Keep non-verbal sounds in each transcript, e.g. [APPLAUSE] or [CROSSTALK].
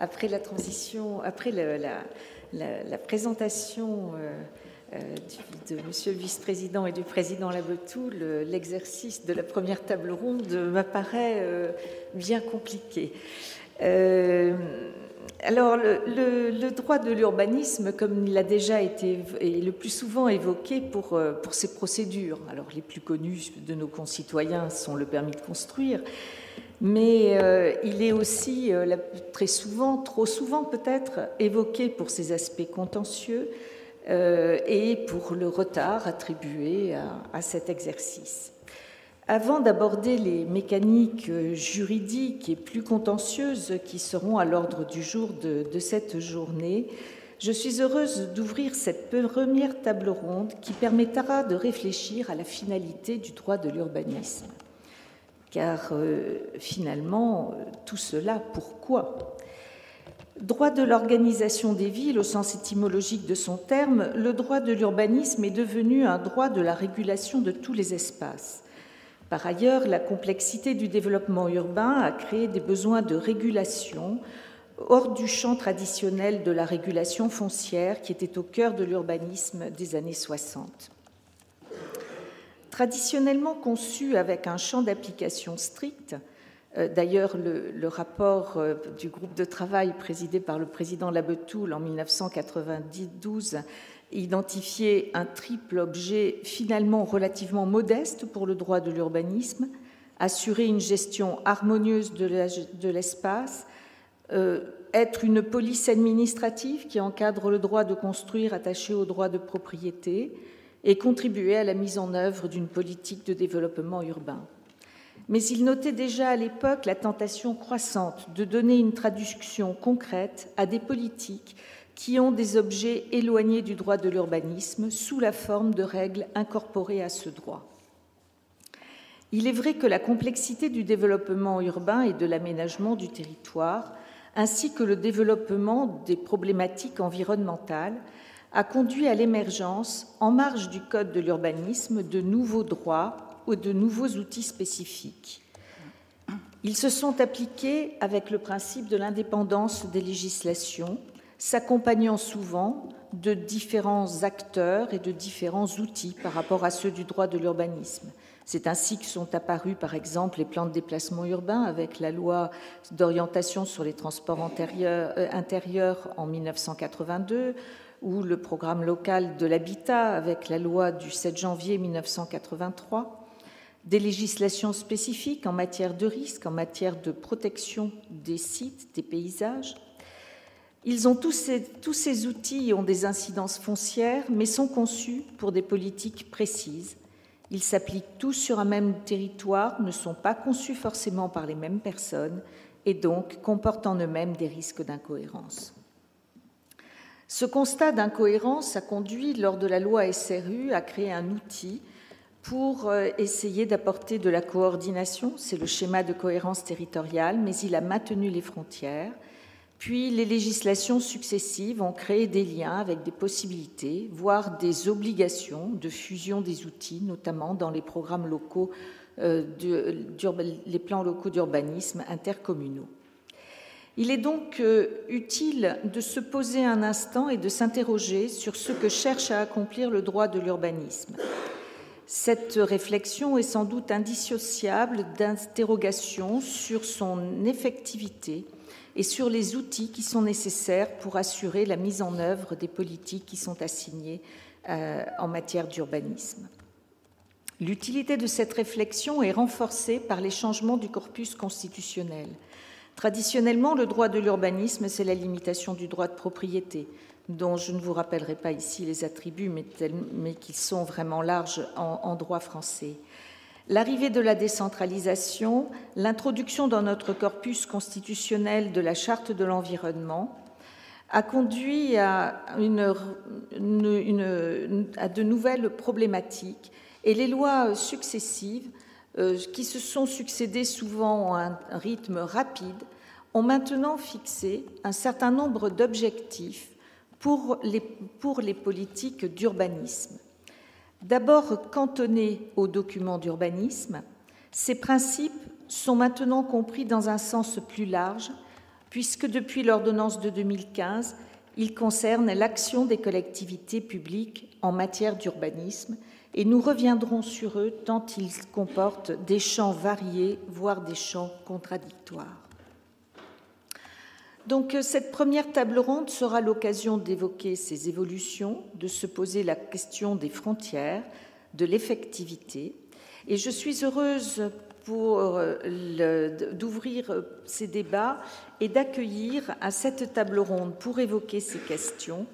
après la transition, après la, présentation euh, euh, de Monsieur le vice-président et du président Labetou, l'exercice de la première table ronde m'apparaît euh, bien compliqué. alors, le, droit de l'urbanisme, comme il a déjà été le plus souvent évoqué pour, pour ses procédures, alors les plus connues de nos concitoyens sont le permis de construire, mais euh, il est aussi euh, très souvent, trop souvent peut-être, évoqué pour ses aspects contentieux euh, et pour le retard attribué à, cet exercice. Avant d'aborder les mécaniques juridiques et plus contentieuses qui seront à l'ordre du jour de, de cette journée, je suis heureuse d'ouvrir cette première table ronde qui permettra de réfléchir à la finalité du droit de l'urbanisme car euh, finalement, tout cela, pourquoi? Droit de l'organisation des villes, au sens étymologique de son terme, le droit de l'urbanisme est devenu un droit de la régulation de tous les espaces. Par ailleurs, la complexité du développement urbain a créé des besoins de régulation hors du champ traditionnel de la régulation foncière qui était au cœur de l'urbanisme des années 60. Traditionnellement conçu avec un champ d'application strict, euh, D'ailleurs, le, rapport euh, du groupe de travail présidé par le président Labetoul en 1992 identifiait un triple objet finalement relativement modeste pour le droit de l'urbanisme, assurer une gestion harmonieuse de l'espace, euh, être une police administrative qui encadre le droit de construire attaché au droit de propriété, et contribuer à la mise en œuvre d'une politique de développement urbain. Mais il notait déjà à l'époque la tentation croissante de donner une traduction concrète à des politiques qui ont des objets éloignés du droit de l'urbanisme sous la forme de règles incorporées à ce droit. Il est vrai que la complexité du développement urbain et de l'aménagement du territoire, ainsi que le développement des problématiques environnementales, a conduit à l'émergence, en marge du Code de l'urbanisme, de nouveaux droits ou de nouveaux outils spécifiques. Ils se sont appliqués avec le principe de l'indépendance des législations, s'accompagnant souvent de différents acteurs et de différents outils par rapport à ceux du droit de l'urbanisme. C'est ainsi que sont apparus, par exemple, les plans de déplacement urbain avec la loi d'orientation sur les transports euh, intérieurs en 1982, ou le programme local de l'habitat avec la loi du 7 janvier 1983, des législations spécifiques en matière de risque, en matière de protection des sites, des paysages. Ils ont tous ces, tous ces outils ont des incidences foncières, mais sont conçus pour des politiques précises. Ils s'appliquent tous sur un même territoire, ne sont pas conçus forcément par les mêmes personnes et donc comportent en eux-mêmes des risques d'incohérence. Ce constat d'incohérence a conduit, lors de la loi SRU, à créer un outil pour euh, essayer d'apporter de la coordination. C'est le schéma de cohérence territoriale, mais il a maintenu les frontières. Puis les législations successives ont créé des liens avec des possibilités, voire des obligations de fusion des outils, notamment dans les programmes locaux, euh, les plans locaux d'urbanisme intercommunaux. Il est donc euh, utile de se poser un instant et de s'interroger sur ce que cherche à accomplir le droit de l'urbanisme. Cette réflexion est sans doute indissociable d'interrogations sur son effectivité et sur les outils qui sont nécessaires pour assurer la mise en œuvre des politiques qui sont assignées euh, en matière d'urbanisme. L'utilité de cette réflexion est renforcée par les changements du corpus constitutionnel. Traditionnellement, le droit de l'urbanisme, c'est la limitation du droit de propriété, dont je ne vous rappellerai pas ici les attributs, mais, qui sont vraiment larges en, droit français. L'arrivée de la décentralisation, l'introduction dans notre corpus constitutionnel de la charte de l'environnement, a conduit à, de nouvelles problématiques et les lois successives qui se sont succédés souvent à un rythme rapide, ont maintenant fixé un certain nombre d'objectifs pour les, pour les politiques d'urbanisme. D'abord cantonnés aux documents d'urbanisme, ces principes sont maintenant compris dans un sens plus large, puisque depuis l'ordonnance de 2015, il concerne l'action des collectivités publiques en matière d'urbanisme et nous reviendrons sur eux tant ils comportent des champs variés, voire des champs contradictoires. Donc cette première table ronde sera l'occasion d'évoquer ces évolutions, de se poser la question des frontières, de l'effectivité. Et je suis heureuse pour d'ouvrir ces débats et d'accueillir à cette table ronde pour évoquer ces questions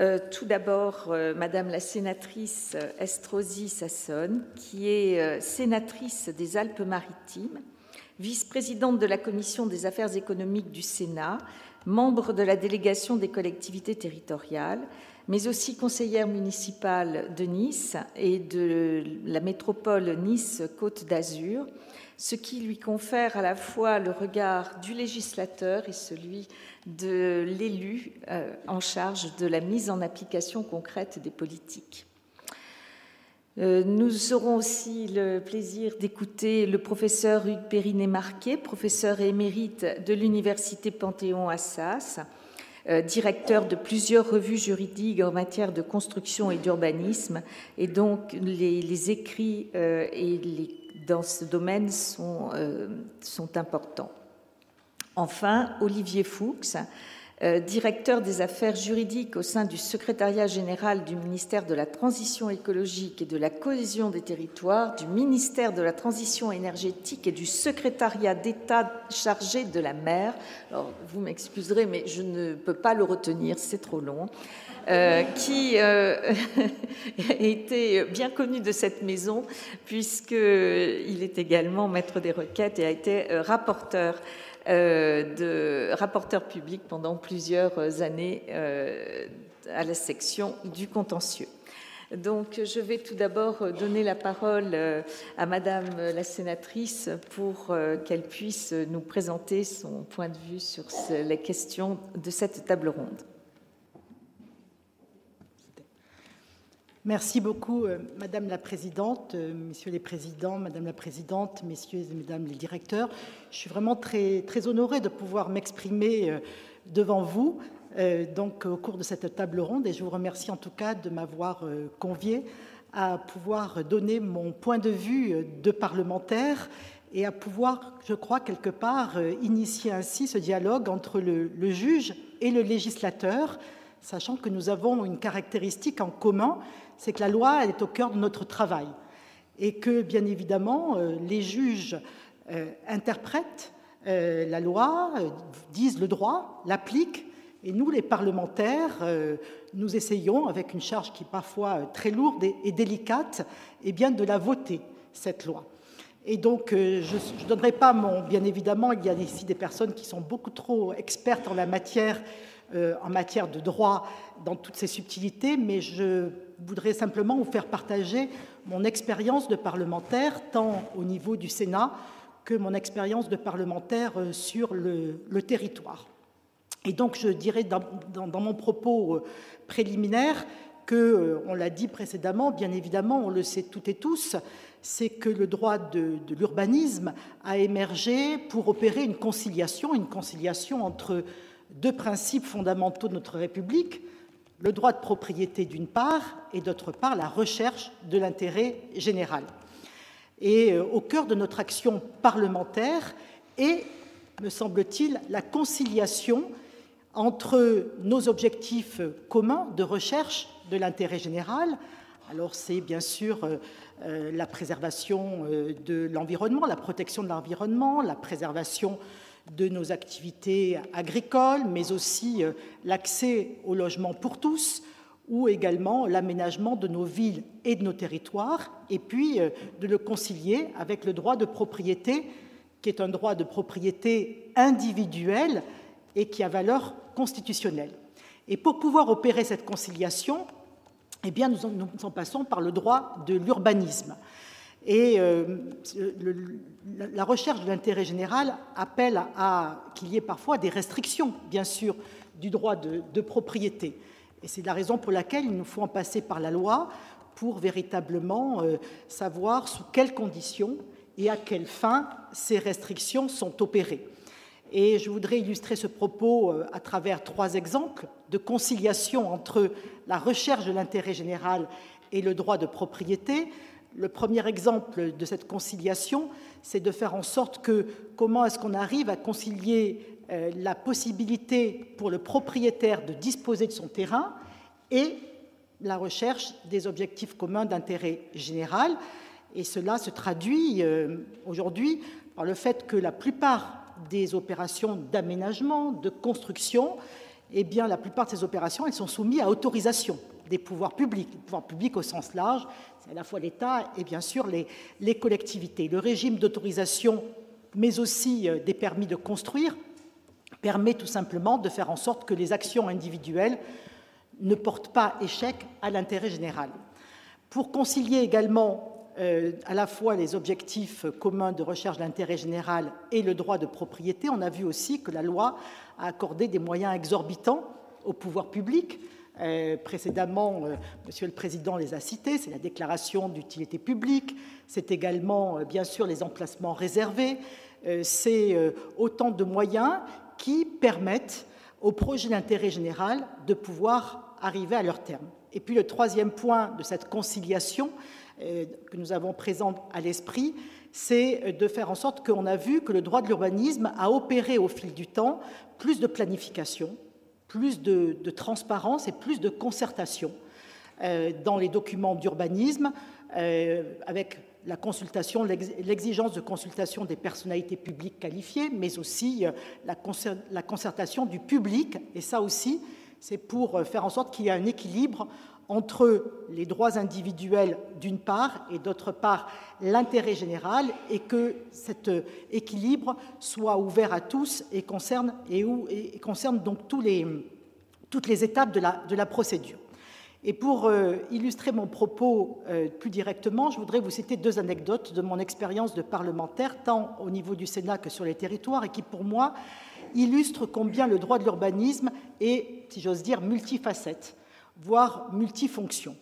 euh, tout d'abord, euh, Madame la sénatrice Estrosi Sassone, qui est euh, sénatrice des Alpes-Maritimes, vice-présidente de la Commission des affaires économiques du Sénat, membre de la délégation des collectivités territoriales, mais aussi conseillère municipale de Nice et de la métropole Nice-Côte d'Azur, ce qui lui confère à la fois le regard du législateur et celui de l'élu euh, en charge de la mise en application concrète des politiques. Euh, nous aurons aussi le plaisir d'écouter le professeur Hugues Périnet-Marquet, professeur émérite de l'Université Panthéon-Assas, euh, directeur de plusieurs revues juridiques en matière de construction et d'urbanisme, et donc les, écrits et dans ce domaine sont, sont importants. Enfin, Olivier Fuchs, euh, directeur des affaires juridiques au sein du secrétariat général du ministère de la Transition écologique et de la cohésion des territoires, du ministère de la Transition énergétique et du secrétariat d'État chargé de la mer. Alors, vous m'excuserez, mais je ne peux pas le retenir, c'est trop long. Euh, qui euh, [LAUGHS] était bien connu de cette maison, puisqu'il est également maître des requêtes et a été rapporteur euh, de rapporteur public pendant plusieurs années euh, à la section du contentieux. Donc, je vais tout d'abord donner la parole euh, à Madame la sénatrice pour qu'elle puisse nous présenter son point de vue sur les questions de cette table ronde. Merci beaucoup, euh, Madame la Présidente, euh, Messieurs les Présidents, Madame la Présidente, Messieurs et Mesdames les directeurs. Je suis vraiment très, très honorée de pouvoir m'exprimer euh, devant vous donc, au cours de cette table ronde et je vous remercie en tout cas de m'avoir convié à pouvoir donner mon point de vue de parlementaire et à pouvoir, je crois, quelque part, initier ainsi ce dialogue entre le juge et le législateur, sachant que nous avons une caractéristique en commun, c'est que la loi elle est au cœur de notre travail et que, bien évidemment, euh, les juges euh, interprètent euh, la loi, disent le droit, l'appliquent, et nous, les parlementaires, nous essayons, avec une charge qui est parfois très lourde et, délicate, eh bien, de la voter, cette loi. Et donc, je ne donnerai pas mon. Bien évidemment, il y a ici des personnes qui sont beaucoup trop expertes en la matière, en matière de droit, dans toutes ces subtilités, mais je voudrais simplement vous faire partager mon expérience de parlementaire, tant au niveau du Sénat que mon expérience de parlementaire euh, sur le, territoire. Et donc, je dirais dans, mon propos euh, préliminaire que, euh, on l'a dit précédemment, bien évidemment, on le sait toutes et tous, c'est que le droit de, de l'urbanisme a émergé pour opérer une conciliation, une conciliation entre deux principes fondamentaux de notre République, le droit de propriété d'une part et d'autre part la recherche de l'intérêt général. Et euh, au cœur de notre action parlementaire est, me semble-t-il, la conciliation entre nos objectifs communs de recherche de l'intérêt général. Alors c'est bien sûr euh, euh, la préservation de l'environnement, la protection de l'environnement, la préservation de nos activités agricoles, mais aussi euh, l'accès au logement pour tous, ou également l'aménagement de nos villes et de nos territoires, et puis euh, de le concilier avec le droit de propriété, qui est un droit de propriété individuel et qui a valeur constitutionnelle. Et pour pouvoir opérer cette conciliation, eh bien, nous en passons par le droit de l'urbanisme. Et euh, la recherche de l'intérêt général appelle à, qu'il y ait parfois des restrictions, bien sûr, du droit de, propriété. Et c'est la raison pour laquelle il nous faut en passer par la loi pour véritablement euh, savoir sous quelles conditions et à quelles fins ces restrictions sont opérées. Et je voudrais illustrer ce propos euh, à travers trois exemples de conciliation entre la recherche de l'intérêt général et le droit de propriété. Le premier exemple de cette conciliation, c'est de faire en sorte que comment est-ce qu'on arrive à concilier euh, la possibilité pour le propriétaire de disposer de son terrain et la recherche des objectifs communs d'intérêt général. Et cela se traduit euh, aujourd'hui par le fait que la plupart des opérations d'aménagement, de construction, eh bien, la plupart de ces opérations, elles sont soumises à autorisation des pouvoirs publics, des pouvoirs publics au sens large, à la fois l'État et bien sûr les, collectivités. Le régime d'autorisation, mais aussi euh, des permis de construire, permet tout simplement de faire en sorte que les actions individuelles ne portent pas échec à l'intérêt général. Pour concilier également euh, à la fois les objectifs communs de recherche d'intérêt général et le droit de propriété, on a vu aussi que la loi a accordé des moyens exorbitants au pouvoir public. Euh, précédemment, euh, Monsieur le Président les a cités, c'est la déclaration d'utilité publique, c'est également bien sûr les emplacements réservés, c'est autant de moyens qui permettent aux projets d'intérêt général de pouvoir arriver à leur terme. Et puis le troisième point de cette conciliation, euh, que nous avons présent à l'esprit, c'est de faire en sorte qu'on a vu que le droit de l'urbanisme a opéré au fil du temps plus de planification, plus de, transparence et plus de concertation euh, dans les documents d'urbanisme, euh, avec la consultation, l'exigence de consultation des personnalités publiques qualifiées, mais aussi la concertation du public. Et ça aussi, c'est pour faire en sorte qu'il y ait un équilibre entre les droits individuels d'une part et d'autre part l'intérêt général et que cet équilibre soit ouvert à tous et concerne, donc toutes les étapes de la, de la procédure. Et pour euh, illustrer mon propos euh, plus directement, je voudrais vous citer deux anecdotes de mon expérience de parlementaire, tant au niveau du Sénat que sur les territoires, et qui, pour moi, illustrent combien le droit de l'urbanisme est, si j'ose dire, multifacette voire multifonction.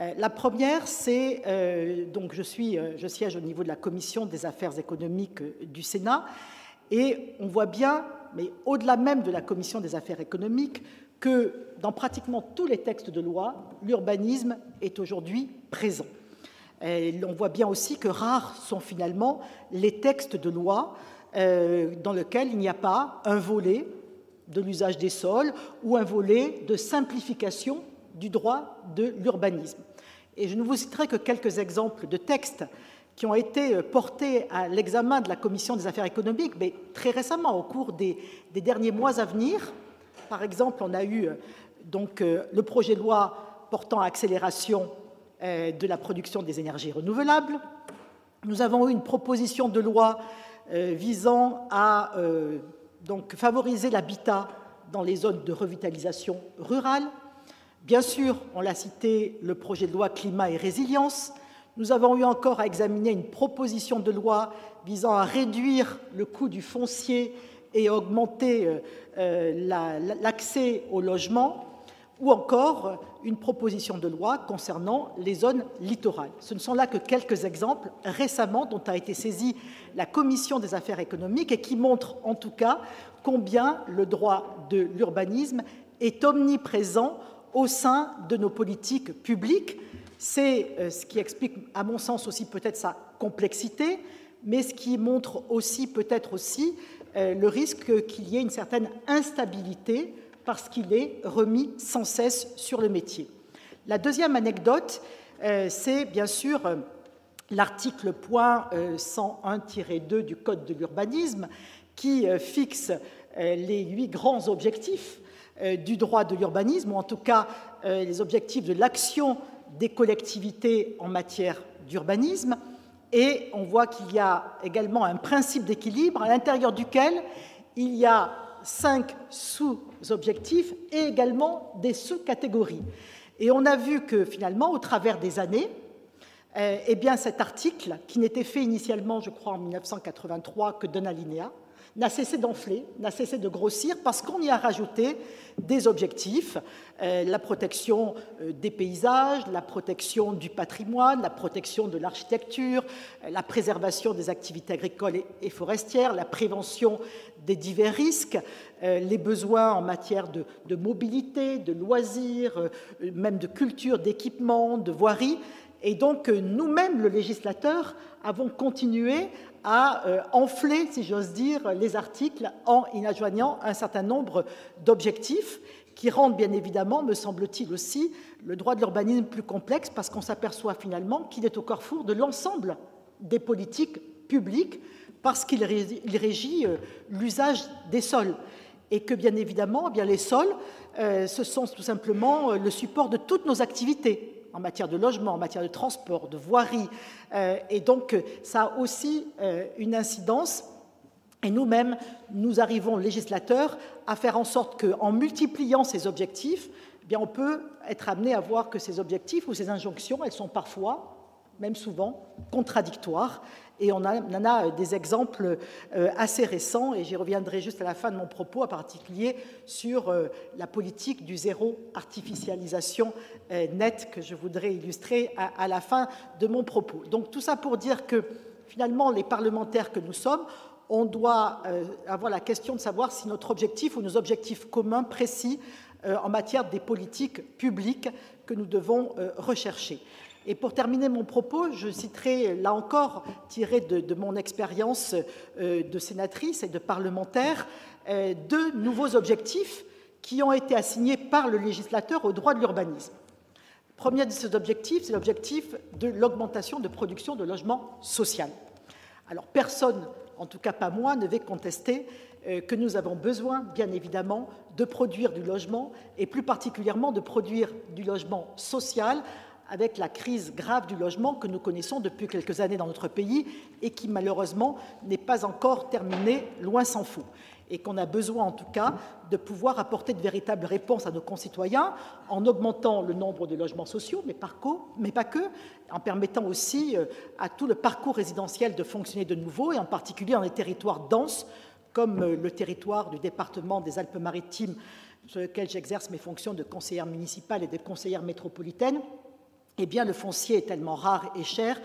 Euh, la première, c'est euh, donc je, suis, euh, je siège au niveau de la commission des affaires économiques du Sénat, et on voit bien, mais au-delà même de la commission des affaires économiques, que dans pratiquement tous les textes de loi, l'urbanisme est aujourd'hui présent. on voit bien aussi que rares sont finalement les textes de loi dans lesquels il n'y a pas un volet de l'usage des sols ou un volet de simplification du droit de l'urbanisme. Et je ne vous citerai que quelques exemples de textes qui ont été portés à l'examen de la Commission des affaires économiques, mais très récemment, au cours des, derniers mois à venir. Par exemple, on a eu donc euh, le projet de loi portant accélération euh, de la production des énergies renouvelables. Nous avons eu une proposition de loi euh, visant à donc favoriser l'habitat dans les zones de revitalisation rurale. Bien sûr, on l'a cité, le projet de loi climat et résilience. Nous avons eu encore à examiner une proposition de loi visant à réduire le coût du foncier et augmenter euh, euh, l'accès au logement ou encore une proposition de loi concernant les zones littorales. Ce ne sont là que quelques exemples récemment dont a été saisie la Commission des affaires économiques et qui montrent en tout cas combien le droit de l'urbanisme est omniprésent au sein de nos politiques publiques. C'est euh, ce qui explique, à mon sens, aussi peut-être sa complexité, mais ce qui montre aussi peut-être aussi euh, le risque qu'il y ait une certaine instabilité parce qu'il est remis sans cesse sur le métier. La deuxième anecdote, euh, c'est bien sûr euh, l'article point 101-2 euh, du Code de l'urbanisme qui fixe les huit grands objectifs du droit de l'urbanisme, ou en tout cas les objectifs de l'action des collectivités en matière d'urbanisme. Et on voit qu'il y a également un principe d'équilibre à l'intérieur duquel il y a cinq sous-objectifs et également des sous-catégories. Et on a vu que finalement, au travers des années, eh bien, cet article, qui n'était fait initialement, je crois, en 1983 que d'un alinéa, n'a cessé d'enfler, n'a cessé de grossir parce qu'on y a rajouté des objectifs, euh, la protection euh, des paysages, la protection du patrimoine, la protection de l'architecture, euh, la préservation des activités agricoles et, forestières, la prévention des divers risques, les besoins en matière de, de mobilité, de loisirs, même de culture, d'équipement, de voirie. Et donc, nous-mêmes, le législateur, avons continué à euh, enfler, si j'ose dire, les articles en y adjoignant un certain nombre d'objectifs qui rendent bien évidemment, me semble-t-il aussi, le droit de l'urbanisme plus complexe parce qu'on s'aperçoit finalement qu'il est au carrefour de l'ensemble des politiques publiques parce qu'il régit euh, l'usage des sols. Et que bien évidemment, eh les sols, euh, ce sont tout simplement le support de toutes nos activités en matière de logement, en matière de transport, de voirie. Euh, et donc, ça a aussi euh, une incidence. Et nous-mêmes, nous arrivons, législateurs, à faire en sorte qu'en multipliant ces objectifs, eh bien, on peut être amené à voir que ces objectifs ou ces injonctions, elles sont parfois, même souvent, contradictoires. Et on, en a des exemples euh, assez récents, et j'y reviendrai juste à la fin de mon propos, en particulier sur euh, la politique du zéro artificialisation euh, nette que je voudrais illustrer à la fin de mon propos. Donc tout ça pour dire que finalement, les parlementaires que nous sommes, on doit avoir la question de savoir si notre objectif ou nos objectifs communs précis en matière des politiques publiques que nous devons rechercher. Et pour terminer mon propos, je citerai là encore, tiré de, mon expérience euh, de sénatrice et de parlementaire, euh, deux nouveaux objectifs qui ont été assignés par le législateur au droit de l'urbanisme. Le premier de ces objectifs, c'est l'objectif de l'augmentation de production de logements social. Alors personne, en tout cas pas moi, ne va contester euh, que nous avons besoin, bien évidemment, de produire du logement et plus particulièrement de produire du logement social avec la crise grave du logement que nous connaissons depuis quelques années dans notre pays et qui malheureusement n'est pas encore terminée, loin s'en faut. Et qu'on a besoin en tout cas de pouvoir apporter de véritables réponses à nos concitoyens en augmentant le nombre de logements sociaux, mais, mais pas que, en permettant aussi euh, à tout le parcours résidentiel de fonctionner de nouveau et en particulier dans les territoires denses comme euh, le territoire du département des Alpes-Maritimes sur lequel j'exerce mes fonctions de conseillère municipale et de conseillère métropolitaine eh bien, le foncier est tellement rare et cher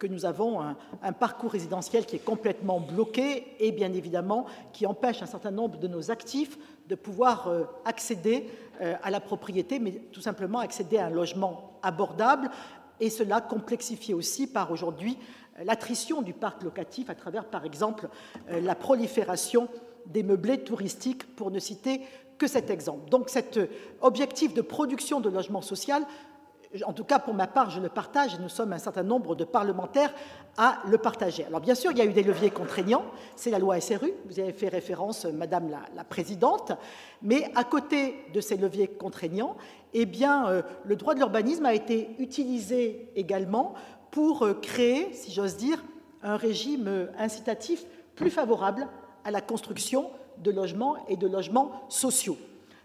que nous avons un, parcours résidentiel qui est complètement bloqué et bien évidemment qui empêche un certain nombre de nos actifs de pouvoir euh, accéder euh, à la propriété, mais tout simplement accéder à un logement abordable. Et cela complexifié aussi par aujourd'hui l'attrition du parc locatif à travers, par exemple, euh, la prolifération des meublés touristiques, pour ne citer que cet exemple. Donc cet objectif de production de logement social en tout cas pour ma part, je le partage et nous sommes un certain nombre de parlementaires à le partager. Alors bien sûr, il y a eu des leviers contraignants, c'est la loi SRU, vous avez fait référence, Madame la, Présidente, mais à côté de ces leviers contraignants, eh bien, euh, le droit de l'urbanisme a été utilisé également pour euh, créer, si j'ose dire, un régime euh, incitatif plus favorable à la construction de logements et de logements sociaux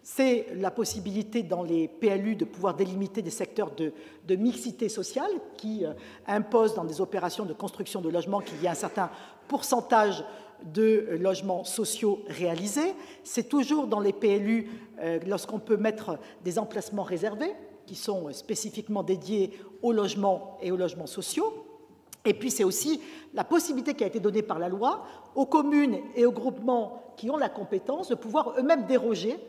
c'est la possibilité dans les PLU de pouvoir délimiter des secteurs de, mixité sociale qui euh, imposent dans des opérations de construction de logements qu'il y ait un certain pourcentage de logements sociaux réalisés. C'est toujours dans les PLU euh, lorsqu'on peut mettre des emplacements réservés qui sont spécifiquement dédiés aux logements et aux logements sociaux. Et puis c'est aussi la possibilité qui a été donnée par la loi aux communes et aux groupements qui ont la compétence de pouvoir eux-mêmes déroger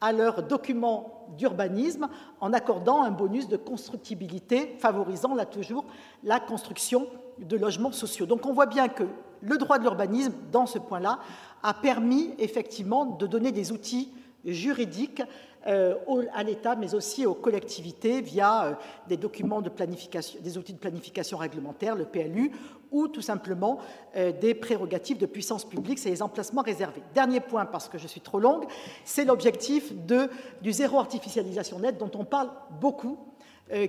à leurs documents d'urbanisme en accordant un bonus de constructibilité favorisant là toujours la construction de logements sociaux. Donc on voit bien que le droit de l'urbanisme, dans ce point-là, a permis effectivement de donner des outils juridiques à l'État, mais aussi aux collectivités via euh, des documents de planification, des outils de planification réglementaire, le PLU, ou tout simplement euh, des prérogatives de puissance publique, c'est les emplacements réservés. Dernier point, parce que je suis trop longue, c'est l'objectif du zéro artificialisation nette dont on parle beaucoup,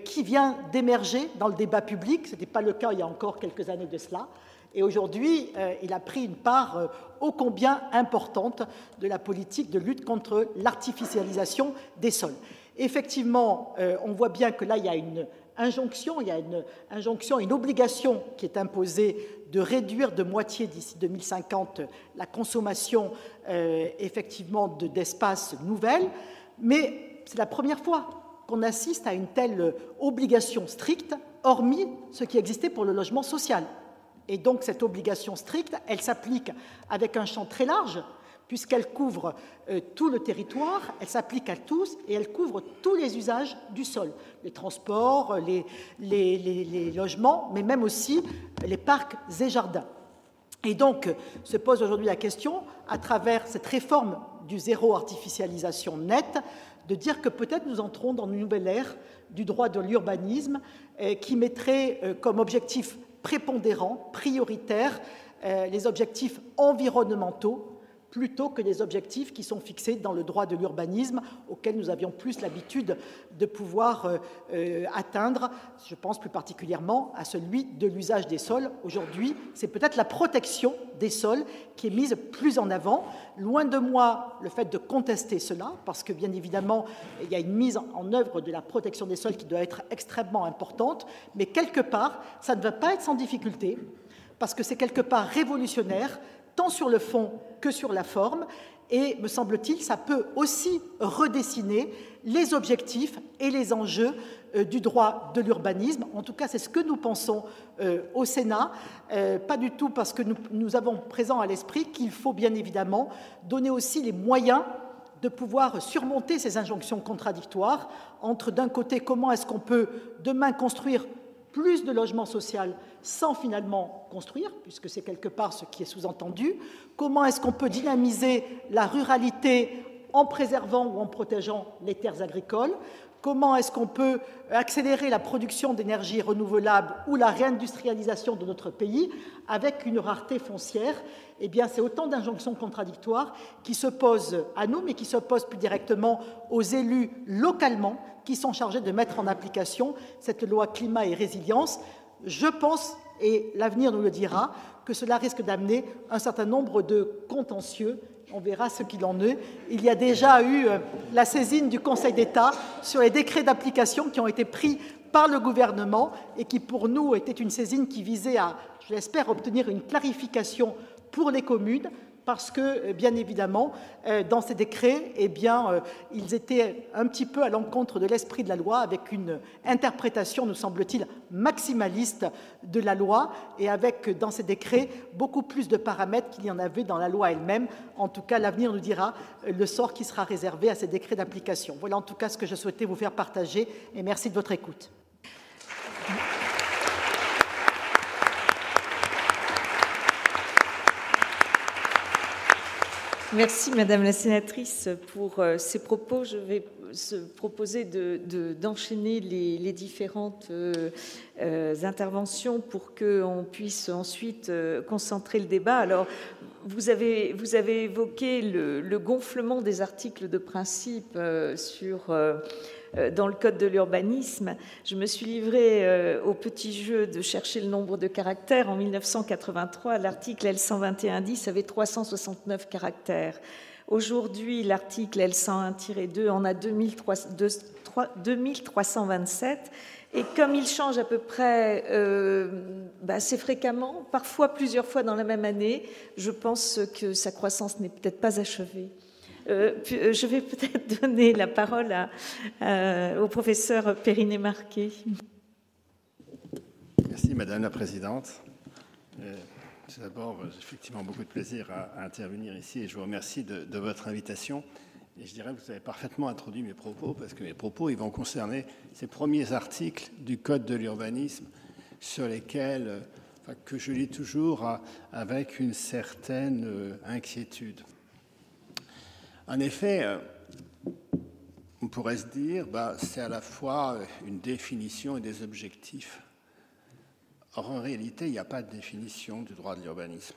qui vient d'émerger dans le débat public. Ce n'était pas le cas il y a encore quelques années de cela. Et aujourd'hui, euh, il a pris une part euh, ô combien importante de la politique de lutte contre l'artificialisation des sols. Effectivement, euh, on voit bien que là, il y a injonction, il y a une injonction, une obligation qui est imposée de réduire de moitié d'ici 2050 la consommation effectivement d'espaces nouvelles, mais c'est la première fois qu'on assiste à une telle obligation stricte, hormis ce qui existait pour le logement social. Et donc cette obligation stricte, elle s'applique avec un champ très large, puisqu'elle couvre euh, tout le territoire, elle s'applique à tous et elle couvre tous les usages du sol, les transports, les, les, logements, mais même aussi les parcs et jardins. Et donc se pose aujourd'hui la question, à travers cette réforme du zéro artificialisation nette, de dire que peut-être nous entrons dans une nouvelle ère du droit de l'urbanisme euh, qui mettrait euh, comme objectif prépondérant, prioritaire, les objectifs environnementaux plutôt que les objectifs qui sont fixés dans le droit de l'urbanisme auquel nous avions plus l'habitude de pouvoir euh, euh, atteindre. Je pense plus particulièrement à celui de l'usage des sols. Aujourd'hui, c'est peut-être la protection des sols qui est mise plus en avant. Loin de moi le fait de contester cela, parce que bien évidemment, il y a une mise en œuvre de la protection des sols qui doit être extrêmement importante, mais quelque part, ça ne va pas être sans difficulté, parce que c'est quelque part révolutionnaire tant sur le fond que sur la forme. Et, me semble-t-il, ça peut aussi redessiner les objectifs et les enjeux euh, du droit de l'urbanisme. En tout cas, c'est ce que nous pensons euh, au Sénat, euh, pas du tout parce que nous, nous avons présent à l'esprit qu'il faut bien évidemment donner aussi les moyens de pouvoir surmonter ces injonctions contradictoires entre, d'un côté, comment est-ce qu'on peut demain construire plus de logements sociaux sans finalement construire, puisque c'est quelque part ce qui est sous-entendu. Comment est-ce qu'on peut dynamiser la ruralité en préservant ou en protégeant les terres agricoles? Comment est-ce qu'on peut accélérer la production d'énergie renouvelable ou la réindustrialisation de notre pays avec une rareté foncière? Eh bien, c'est autant d'injonctions contradictoires qui se posent à nous, mais qui se posent plus directement aux élus localement qui sont chargés de mettre en application cette loi climat et résilience. Je pense, et l'avenir nous le dira, que cela risque d'amener un certain nombre de contentieux. On verra ce qu'il en est. Il y a déjà eu euh, la saisine du Conseil d'État sur les décrets d'application qui ont été pris par le gouvernement et qui, pour nous, était une saisine qui visait à, je l'espère, obtenir une clarification pour les communes parce que, euh, bien évidemment, euh, dans ces décrets, eh bien, euh, ils étaient un petit peu à l'encontre de l'esprit de la loi, avec une interprétation, nous semble-t-il, maximaliste de la loi, et avec, dans ces décrets, beaucoup plus de paramètres qu'il y en avait dans la loi elle-même. En tout cas, l'avenir nous dira le sort qui sera réservé à ces décrets d'application. Voilà en tout cas ce que je souhaitais vous faire partager, et merci de votre écoute. Merci Madame la sénatrice pour euh, ces propos. Je vais se proposer d'enchaîner les, différentes euh, euh, interventions pour qu'on puisse ensuite concentrer le débat. Alors, vous avez, vous avez évoqué le, le gonflement des articles de principe sur dans le Code de l'urbanisme. Je me suis livrée euh, au petit jeu de chercher le nombre de caractères. En 1983, l'article L121.10 avait 369 caractères. Aujourd'hui, l'article L101-2 en a 2327. Et comme il change à peu près euh, bah, assez fréquemment, parfois plusieurs fois dans la même année, je pense que sa croissance n'est peut-être pas achevée. Euh, euh, je vais peut-être [LAUGHS] donner la parole au professeur Périné Marquet. Merci, Madame la Présidente. Euh, tout d'abord, j'ai effectivement beaucoup de plaisir à, intervenir ici et je vous remercie de, votre invitation. Et je dirais que vous avez parfaitement introduit mes propos parce que mes propos ils vont concerner ces premiers articles du Code de l'urbanisme sur lesquels, que je lis toujours avec une certaine inquiétude. En effet, euh, on pourrait se dire, bah, c'est à la fois une définition et des objectifs. Or, en réalité, il n'y a pas de définition du droit de l'urbanisme.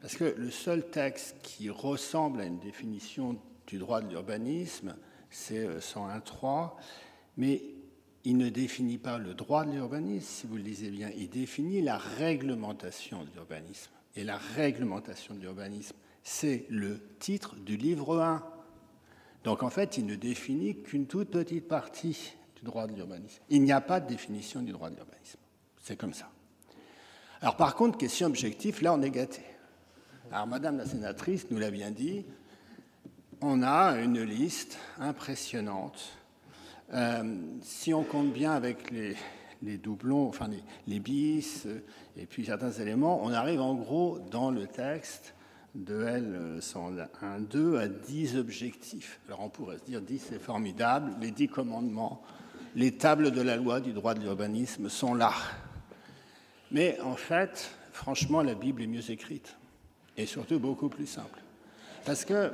Parce que le seul texte qui ressemble à une définition du droit de l'urbanisme, c'est 101.3, euh, mais il ne définit pas le droit de l'urbanisme, si vous le lisez bien, il définit la réglementation de l'urbanisme. Et la réglementation de l'urbanisme, c'est le titre du livre 1. Donc en fait, il ne définit qu'une toute petite partie du droit de l'urbanisme. Il n'y a pas de définition du droit de l'urbanisme. C'est comme ça. Alors par contre, question objective, là on est gâté. Alors Madame la sénatrice nous l'a bien dit, on a une liste impressionnante. Euh, si on compte bien avec les, doublons, enfin les, bis euh, et puis certains éléments, on arrive en gros dans le texte de L101.2 à 10 objectifs. Alors on pourrait se dire 10 c'est formidable, les 10 commandements, les tables de la loi du droit de l'urbanisme sont là. Mais en fait, franchement, la Bible est mieux écrite et surtout beaucoup plus simple. Parce que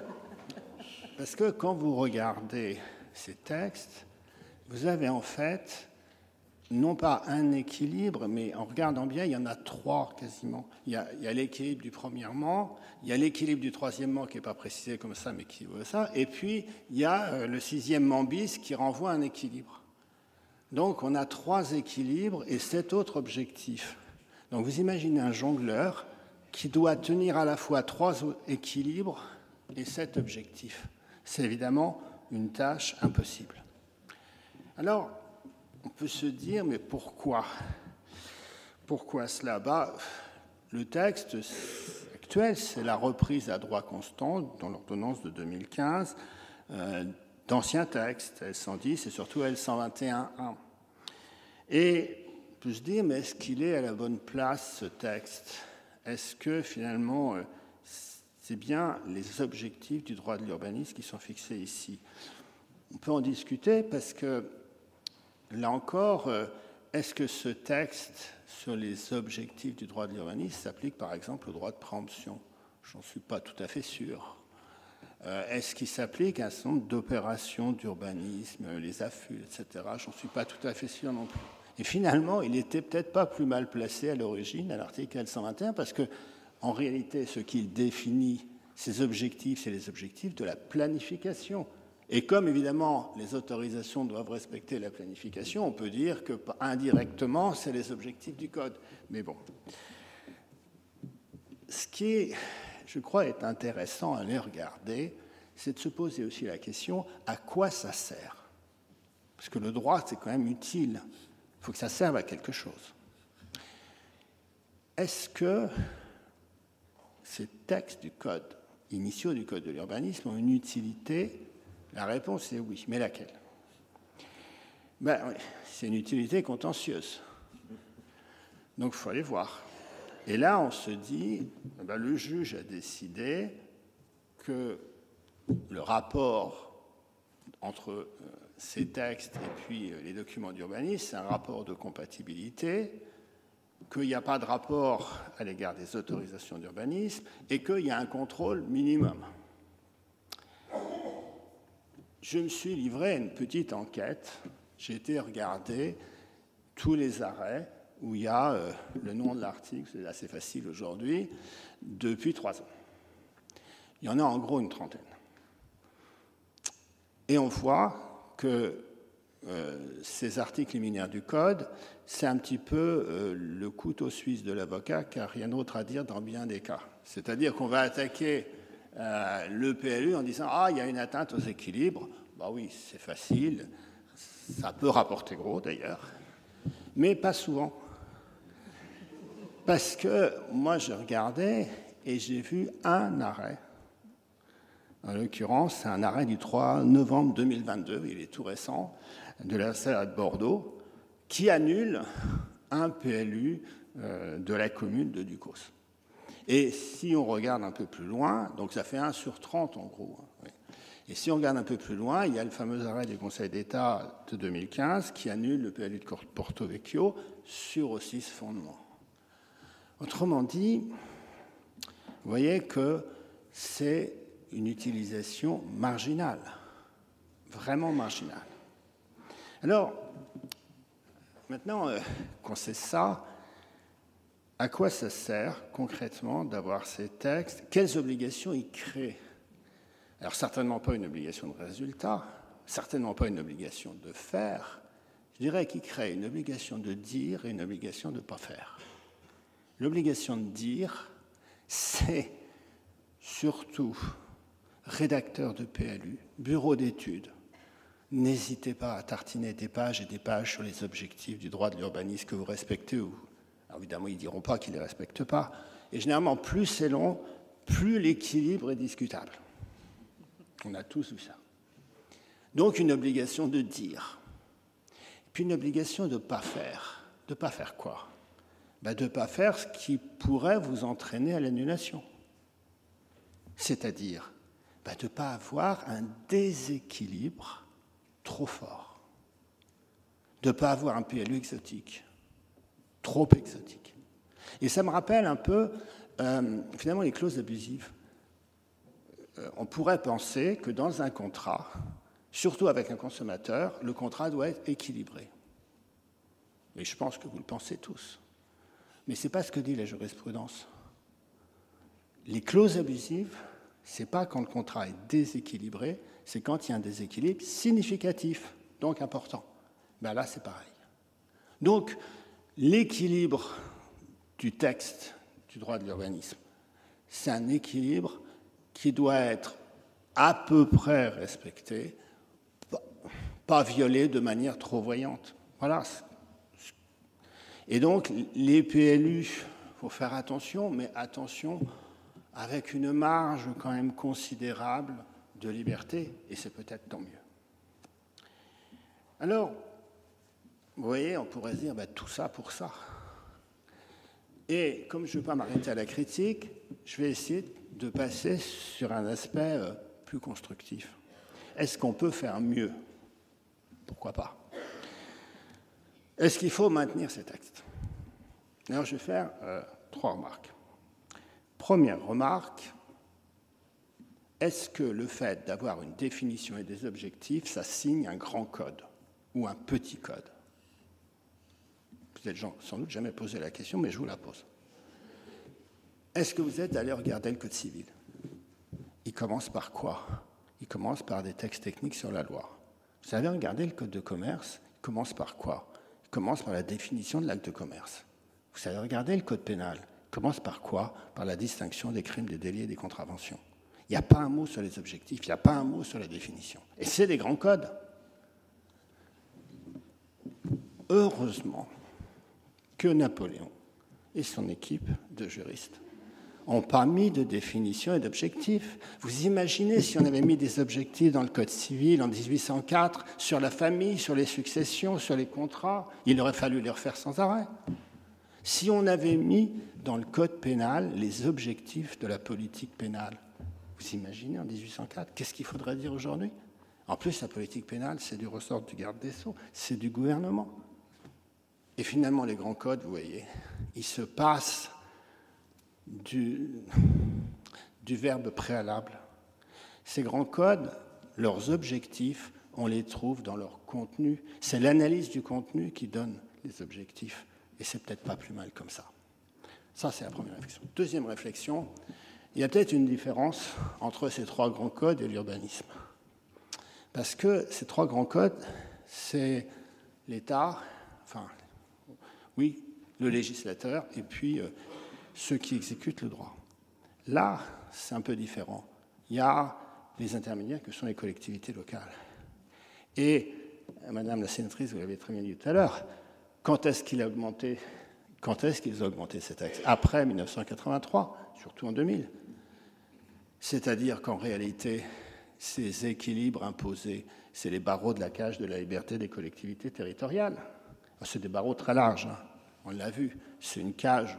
quand vous regardez ces textes, vous avez en fait non pas un équilibre, mais en regardant bien, il y en a trois quasiment. Il y a, l'équilibre du premièrement, il y a l'équilibre du troisièmement qui n'est pas précisé comme ça, mais qui veut ça, et puis il y a euh, le sixième bis qui renvoie à un équilibre. Donc on a trois équilibres et sept autres objectifs. Donc vous imaginez un jongleur qui doit tenir à la fois trois équilibres et sept objectifs. C'est évidemment une tâche impossible. Alors, on peut se dire, mais pourquoi? Pourquoi cela? Bah, Le texte actuel, c'est la reprise à droit constant dans l'ordonnance de 2015 euh, d'anciens textes, L110 et surtout L121.1. Et on peut se dire, mais est-ce qu'il est à la bonne place, ce texte? Est-ce que finalement, euh, c'est bien les objectifs du droit de l'urbanisme qui sont fixés ici? On peut en discuter parce que Là encore, euh, est-ce que ce texte sur les objectifs du droit de l'urbanisme s'applique par exemple au droit de préemption? J'en suis pas tout à fait sûr. Euh, est-ce qu'il s'applique à un certain nombre d'opérations d'urbanisme, les affûts, etc. J'en suis pas tout à fait sûr non plus. Et finalement, il était peut-être pas plus mal placé à l'origine à l'article 121 parce que, en réalité, ce qu'il définit, ces objectifs, c'est les objectifs de la planification. Et comme évidemment les autorisations doivent respecter la planification, on peut dire que indirectement, c'est les objectifs du code. Mais bon. Ce qui, je crois, est intéressant à les regarder, c'est de se poser aussi la question à quoi ça sert? Parce que le droit, c'est quand même utile. Il faut que ça serve à quelque chose. Est-ce que ces textes du code, initiaux du code de l'urbanisme, ont une utilité la réponse est oui, mais laquelle? Ben, C'est une utilité contentieuse. Donc il faut aller voir. Et là, on se dit, ben, le juge a décidé que le rapport entre euh, ces textes et puis euh, les documents d'urbanisme, c'est un rapport de compatibilité, qu'il n'y a pas de rapport à l'égard des autorisations d'urbanisme et qu'il y a un contrôle minimum je me suis livré à une petite enquête. J'ai été regarder tous les arrêts où il y a euh, le nom de l'article, c'est assez facile aujourd'hui, depuis trois ans. Il y en a en gros une trentaine. Et on voit que euh, ces articles liminaires du Code, c'est un petit peu euh, le couteau suisse de l'avocat, car rien d'autre à dire dans bien des cas. C'est-à-dire qu'on va attaquer euh, le PLU en disant Ah, il y a une atteinte aux équilibres. Bah oui, c'est facile. Ça peut rapporter gros d'ailleurs. Mais pas souvent. Parce que moi, je regardais et j'ai vu un arrêt. En l'occurrence, c'est un arrêt du 3 novembre 2022, il est tout récent, de la salle de Bordeaux, qui annule un PLU euh, de la commune de Ducos. Et si on regarde un peu plus loin, donc ça fait 1 sur 30 en gros. Hein, Et si on regarde un peu plus loin, il y a le fameux arrêt du Conseil d'État de 2015 qui annule le PLU de Porto Vecchio sur aussi ce fondement. Autrement dit, vous voyez que c'est une utilisation marginale, vraiment marginale. Alors, maintenant euh, qu'on sait ça, à quoi ça sert concrètement d'avoir ces textes? Quelles obligations ils créent? Alors certainement pas une obligation de résultat, certainement pas une obligation de faire. Je dirais qu'ils créent une obligation de dire et une obligation de ne pas faire. L'obligation de dire, c'est surtout rédacteur de PLU, bureau d'études, n'hésitez pas à tartiner des pages et des pages sur les objectifs du droit de l'urbanisme que vous respectez. Ou, évidemment, ils ne diront pas qu'ils ne les respectent pas. Et généralement, plus c'est long, plus l'équilibre est discutable. On a tous vu ça. Donc une obligation de dire. Puis une obligation de ne pas faire. De ne pas faire quoi? Ben, De ne pas faire ce qui pourrait vous entraîner à l'annulation. C'est-à-dire ben, de ne pas avoir un déséquilibre trop fort. De ne pas avoir un PLU exotique, trop exotique. Et ça me rappelle un peu, euh, finalement, les clauses abusives. Euh, on pourrait penser que dans un contrat, surtout avec un consommateur, le contrat doit être équilibré. Mais je pense que vous le pensez tous. Mais ce n'est pas ce que dit la jurisprudence. Les clauses abusives, ce n'est pas quand le contrat est déséquilibré, c'est quand il y a un déséquilibre significatif, donc important. Ben là, c'est pareil. Donc, l'équilibre du texte du droit de l'urbanisme, c'est un équilibre qui doit être à peu près respecté, pas violé de manière trop voyante. Voilà. Et donc, les PLU, faut faire attention, mais attention avec une marge quand même considérable de liberté, et c'est peut-être tant mieux. Alors, vous voyez, on pourrait dire bah, tout ça pour ça. Et comme je ne veux pas m'arrêter à la critique, je vais essayer de passer sur un aspect euh, plus constructif. Est-ce qu'on peut faire mieux? Pourquoi pas? Est-ce qu'il faut maintenir ces textes? Alors, je vais faire euh, trois remarques. Première remarque, est-ce que le fait d'avoir une définition et des objectifs, ça signe un grand code ou un petit code? Vous n'êtes sans doute jamais posé la question, mais je vous la pose. Est-ce que vous êtes allé regarder le Code civil? Il commence par quoi? Il commence par des textes techniques sur la loi. Vous avez regardé le Code de commerce? Il commence par quoi? Il commence par la définition de l'acte de commerce. Vous avez regardé le Code pénal? Commence par quoi? Par la distinction des crimes, des délits et des contraventions. Il n'y a pas un mot sur les objectifs, il n'y a pas un mot sur la définition. Et c'est des grands codes. Heureusement que Napoléon et son équipe de juristes n'ont pas mis de définition et d'objectifs. Vous imaginez si on avait mis des objectifs dans le Code civil en 1804 sur la famille, sur les successions, sur les contrats, il aurait fallu les refaire sans arrêt. Si on avait mis dans le code pénal les objectifs de la politique pénale, vous imaginez en 1804, qu'est-ce qu'il faudrait dire aujourd'hui? En plus, la politique pénale, c'est du ressort du garde des Sceaux, c'est du gouvernement. Et finalement, les grands codes, vous voyez, ils se passent du, verbe préalable. Ces grands codes, leurs objectifs, on les trouve dans leur contenu. C'est l'analyse du contenu qui donne les objectifs. Et c'est peut-être pas plus mal comme ça. Ça, c'est la première réflexion. Deuxième réflexion, il y a peut-être une différence entre ces trois grands codes et l'urbanisme. Parce que ces trois grands codes, c'est l'État, enfin, oui, le législateur, et puis euh, ceux qui exécutent le droit. Là, c'est un peu différent. Il y a les intermédiaires que sont les collectivités locales. Et, Madame la sénatrice, vous l'avez très bien dit tout à l'heure, quand est-ce qu'il a augmenté Quand est-ce qu'ils ont augmenté ces taxes? Après 1983, surtout en 2000. C'est-à-dire qu'en réalité, ces équilibres imposés, c'est les barreaux de la cage de la liberté des collectivités territoriales. C'est des barreaux très larges, hein. on l'a vu. C'est une cage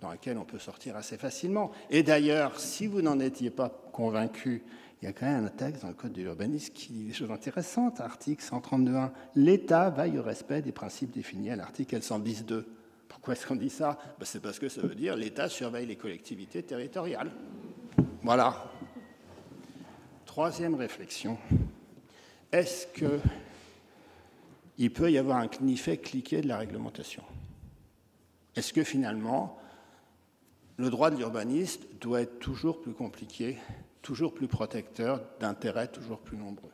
dans laquelle on peut sortir assez facilement. Et d'ailleurs, si vous n'en étiez pas convaincu, il y a quand même un texte dans le Code de l'urbanisme qui dit des choses intéressantes. Article 132.1. L'État veille au respect des principes définis à l'article L110.2. Pourquoi est-ce qu'on dit ça? Ben, C'est parce que ça veut dire l'État surveille les collectivités territoriales. Voilà. Troisième réflexion. Est-ce qu'il peut y avoir un effet cliqué de la réglementation Est-ce que finalement, le droit de l'urbaniste doit être toujours plus compliqué toujours plus protecteur d'intérêts toujours plus nombreux?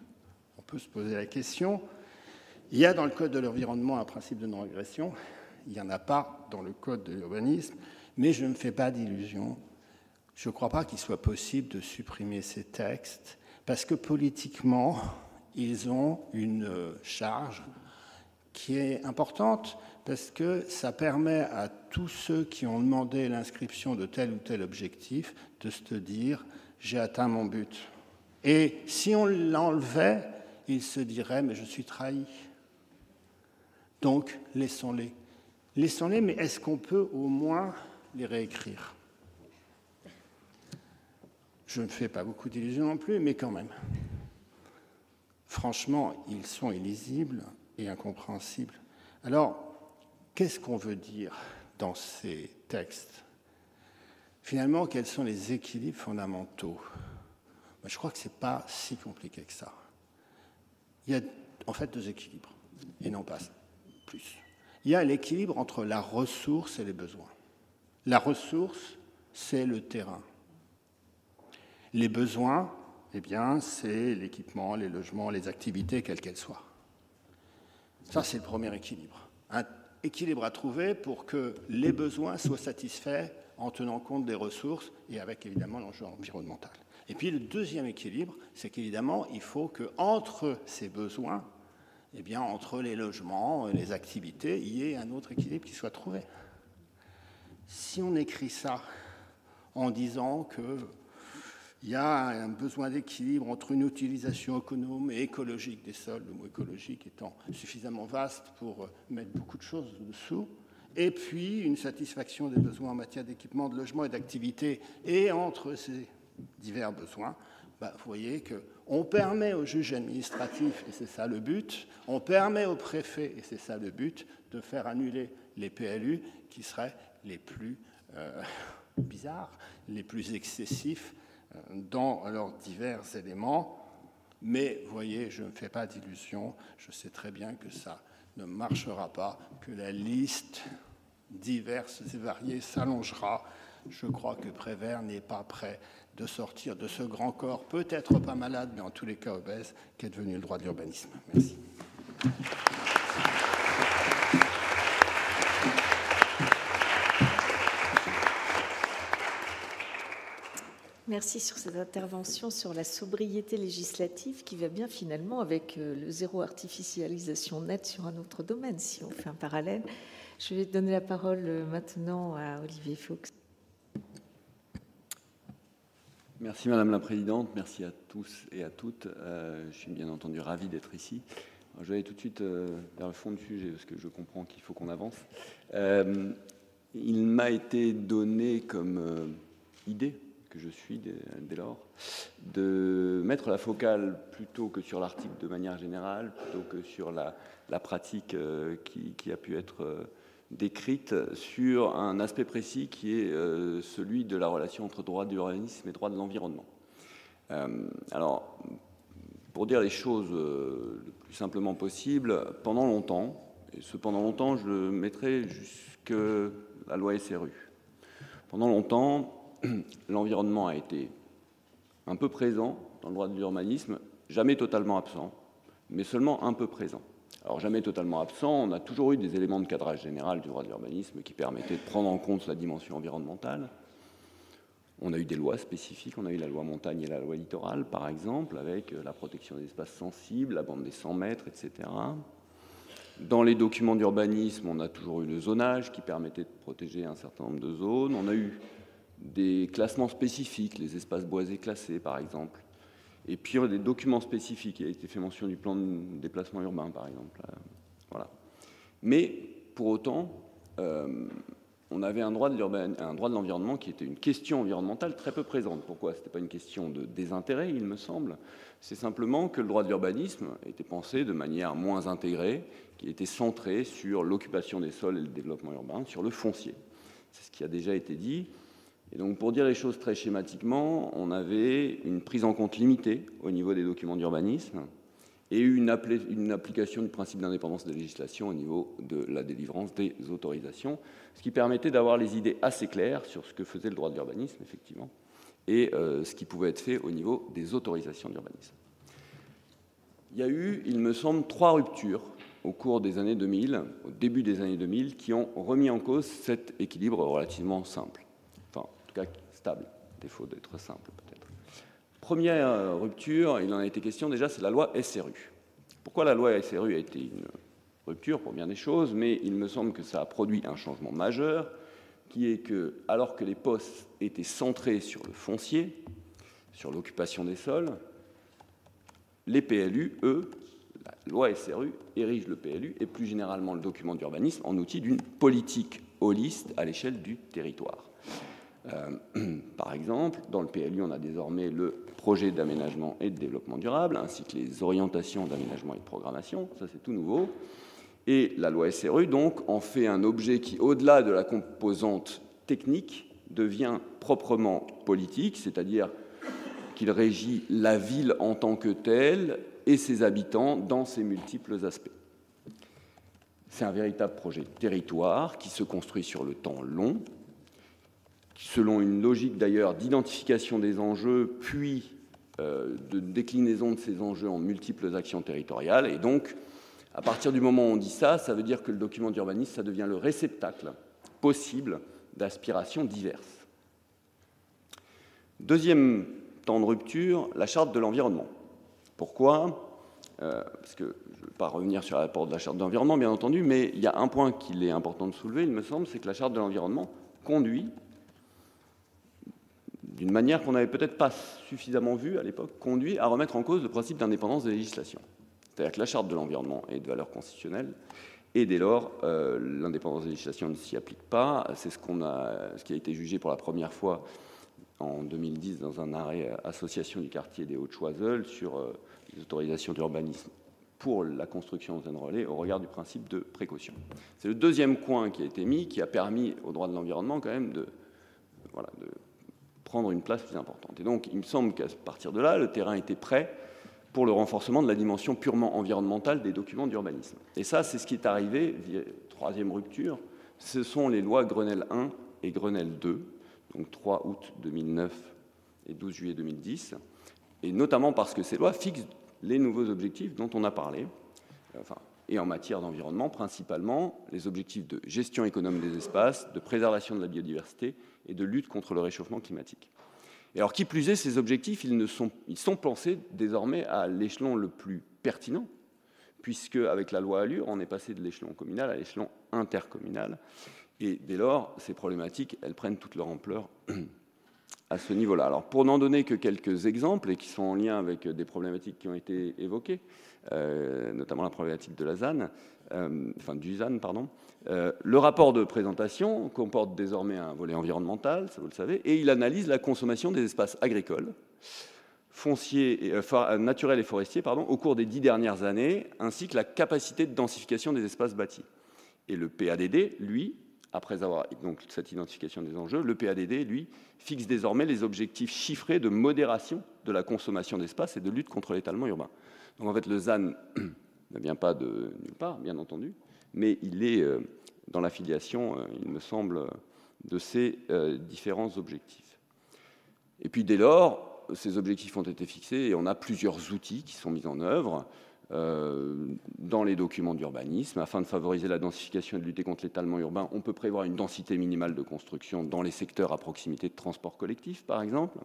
On peut se poser la question. Il y a dans le Code de l'environnement un principe de non-régression. Il n'y en a pas dans le Code de l'urbanisme. Mais je ne me fais pas d'illusions. Je ne crois pas qu'il soit possible de supprimer ces textes parce que politiquement, ils ont une charge qui est importante parce que ça permet à tous ceux qui ont demandé l'inscription de tel ou tel objectif de se dire j'ai atteint mon but. Et si on l'enlevait, ils se diraient mais je suis trahi. Donc laissons-les. Laissons-les, mais est-ce qu'on peut au moins les réécrire? Je ne fais pas beaucoup d'illusions non plus, mais quand même. Franchement, ils sont illisibles et incompréhensibles. Alors, qu'est-ce qu'on veut dire dans ces textes? Finalement, quels sont les équilibres fondamentaux? Je crois que ce n'est pas si compliqué que ça. Il y a en fait deux équilibres, et non pas plus. Il y a l'équilibre entre la ressource et les besoins. La ressource, c'est le terrain. Les besoins, eh bien, c'est l'équipement, les logements, les activités, quelles qu'elles soient. Ça, c'est le premier équilibre. Un équilibre à trouver pour que les besoins soient satisfaits en tenant compte des ressources et avec évidemment l'enjeu environnemental. Et puis le deuxième équilibre, c'est qu'évidemment, il faut qu'entre ces besoins, eh bien, entre les logements, les activités, il y ait un autre équilibre qui soit trouvé. Si on écrit ça en disant que il y a un besoin d'équilibre entre une utilisation économe et écologique des sols, le mot écologique étant suffisamment vaste pour mettre beaucoup de choses dessous, et puis une satisfaction des besoins en matière d'équipement, de logement et d'activité, et entre ces divers besoins, bah, vous voyez qu'on permet au juge administratif, et c'est ça le but, on permet au préfet, et c'est ça le but, de faire annuler les PLU qui seraient les plus euh, [LAUGHS] bizarres, les plus excessifs dans leurs divers éléments. Mais voyez, je ne fais pas d'illusions, je sais très bien que ça ne marchera pas, que la liste diverse et variée s'allongera. Je crois que Prévert n'est pas prêt de sortir de ce grand corps, peut-être pas malade, mais en tous les cas obèse, qui est devenu le droit de l'urbanisme. Merci. Merci sur cette intervention sur la sobriété législative qui va bien finalement avec euh, le zéro artificialisation nette sur un autre domaine, si on fait un parallèle. Je vais donner la parole euh, maintenant à Olivier Fuchs. Merci Madame la Présidente, merci à tous et à toutes. Euh, je suis bien entendu ravi d'être ici. je vais aller tout de suite vers le fond du sujet parce que je comprends qu'il faut qu'on avance. il m'a été donné comme idée que je suis dès, lors, de mettre la focale plutôt que sur l'article de manière générale, plutôt que sur la, pratique euh, qui, a pu être euh, décrite, sur un aspect précis qui est euh, celui de la relation entre droit de l'urbanisme et droit de l'environnement. alors, pour dire les choses le plus simplement possible, pendant longtemps, et ce pendant longtemps, je le mettrai jusque la loi SRU. Pendant longtemps, [CLEARS THROAT] l'environnement a été un peu présent dans le droit de l'urbanisme, jamais totalement absent, mais seulement un peu présent. Alors jamais totalement absent, on a toujours eu des éléments de cadrage général du droit de l'urbanisme qui permettaient de prendre en compte la dimension environnementale. On a eu des lois spécifiques, on a eu la loi montagne et la loi littorale, par exemple, avec la protection des espaces sensibles, la bande des 100 mètres, etc. Dans les documents d'urbanisme, on a toujours eu le zonage qui permettait de protéger un certain nombre de zones. On a eu des classements spécifiques, les espaces boisés classés par exemple, et puis des documents spécifiques. Il a été fait mention du plan de déplacement urbain par exemple. Euh, voilà. Mais pour autant, euh, on avait un droit de l'environnement qui était une question environnementale très peu présente. Pourquoi? Ce n'était pas une question de désintérêt, il me semble. C'est simplement que le droit de l'urbanisme était pensé de manière moins intégrée, qui était centré sur l'occupation des sols et le développement urbain, sur le foncier. C'est ce qui a déjà été dit. Et donc, pour dire les choses très schématiquement, on avait une prise en compte limitée au niveau des documents d'urbanisme et une, application du principe d'indépendance de législation au niveau de la délivrance des autorisations, ce qui permettait d'avoir les idées assez claires sur ce que faisait le droit de l'urbanisme, effectivement, et euh, ce qui pouvait être fait au niveau des autorisations d'urbanisme. Il y a eu, il me semble, trois ruptures au cours des années 2000, au début des années 2000, qui ont remis en cause cet équilibre relativement simple cas stable, défaut d'être simple peut-être. Première rupture, il en a été question déjà, c'est la loi SRU. Pourquoi la loi SRU a été une rupture pour bien des choses, mais il me semble que ça a produit un changement majeur, qui est que, alors que les postes étaient centrés sur le foncier, sur l'occupation des sols, les PLU, eux, la loi SRU érige le PLU et plus généralement le document d'urbanisme en outil d'une politique holiste à l'échelle du territoire. Euh, [CLEARS THROAT] par exemple, dans le PLU, on a désormais le projet d'aménagement et de développement durable, ainsi que les orientations d'aménagement et de programmation. Ça, c'est tout nouveau. Et la loi SRU, donc, en fait un objet qui, au-delà de la composante technique, devient proprement politique, c'est-à-dire qu'il régit la ville en tant que telle et ses habitants dans ses multiples aspects. C'est un véritable projet territoire qui se construit sur le temps long, selon une logique d'ailleurs d'identification des enjeux, puis euh, de déclinaison de ces enjeux en multiples actions territoriales. Et donc, à partir du moment où on dit ça, ça veut dire que le document d'urbanisme, ça devient le réceptacle possible d'aspirations diverses. Deuxième temps de rupture, la charte de l'environnement. Pourquoi? Euh, Parce que je ne vais pas revenir sur l'apport de la charte de l'environnement, bien entendu, mais il y a un point qu'il est important de soulever, il me semble, c'est que la charte de l'environnement conduit d'une manière qu'on n'avait peut-être pas suffisamment vue à l'époque, conduit à remettre en cause le principe d'indépendance des législations. C'est-à-dire que la charte de l'environnement est de valeur constitutionnelle, et dès lors, euh, l'indépendance des législations ne s'y applique pas. C'est ce, qui a été jugé pour la première fois en 2010 dans un arrêt Association du quartier des Hauts-de-Choiseul sur euh, les autorisations d'urbanisme pour la construction de relais au regard du principe de précaution. C'est le deuxième point qui a été mis, qui a permis au droit de l'environnement quand même de, voilà, de prendre une place plus importante. Et donc, il me semble qu'à partir de là, le terrain était prêt pour le renforcement de la dimension purement environnementale des documents d'urbanisme. Et ça, c'est ce qui est arrivé, troisième rupture, ce sont les lois Grenelle 1 et Grenelle 2, donc 3 août 2009 et 12 juillet 2010, et notamment parce que ces lois fixent les nouveaux objectifs dont on a parlé, et en matière d'environnement, principalement les objectifs de gestion économe des espaces, de préservation de la biodiversité et de lutte contre le réchauffement climatique. Et alors, qui plus est, ces objectifs, ils, ne sont, ils sont pensés désormais à l'échelon le plus pertinent, puisque avec la loi Allure, on est passé de l'échelon communal à l'échelon intercommunal. Et dès lors, ces problématiques, elles prennent toute leur ampleur à ce niveau-là. Alors, pour n'en donner que quelques exemples, et qui sont en lien avec des problématiques qui ont été évoquées, euh, notamment la problématique de la ZAN, euh, enfin du ZAN, pardon, euh, le rapport de présentation comporte désormais un volet environnemental, ça vous le savez, et il analyse la consommation des espaces agricoles, fonciers, naturels et forestiers pardon, au cours des dix dernières années, ainsi que la capacité de densification des espaces bâtis. Et le PADD, lui, après avoir donc cette identification des enjeux, le PADD, lui, fixe désormais les objectifs chiffrés de modération de la consommation d'espace et de lutte contre l'étalement urbain. Donc en fait, le ZAN [CLEARS THROAT] ne vient pas de nulle part, bien entendu, mais il est euh, dans l'affiliation, euh, il me semble, de ces euh, différents objectifs. Et puis dès lors, ces objectifs ont été fixés et on a plusieurs outils qui sont mis en œuvre dans les documents d'urbanisme. Afin de favoriser la densification et de lutter contre l'étalement urbain, on peut prévoir une densité minimale de construction dans les secteurs à proximité de transport collectif, par exemple.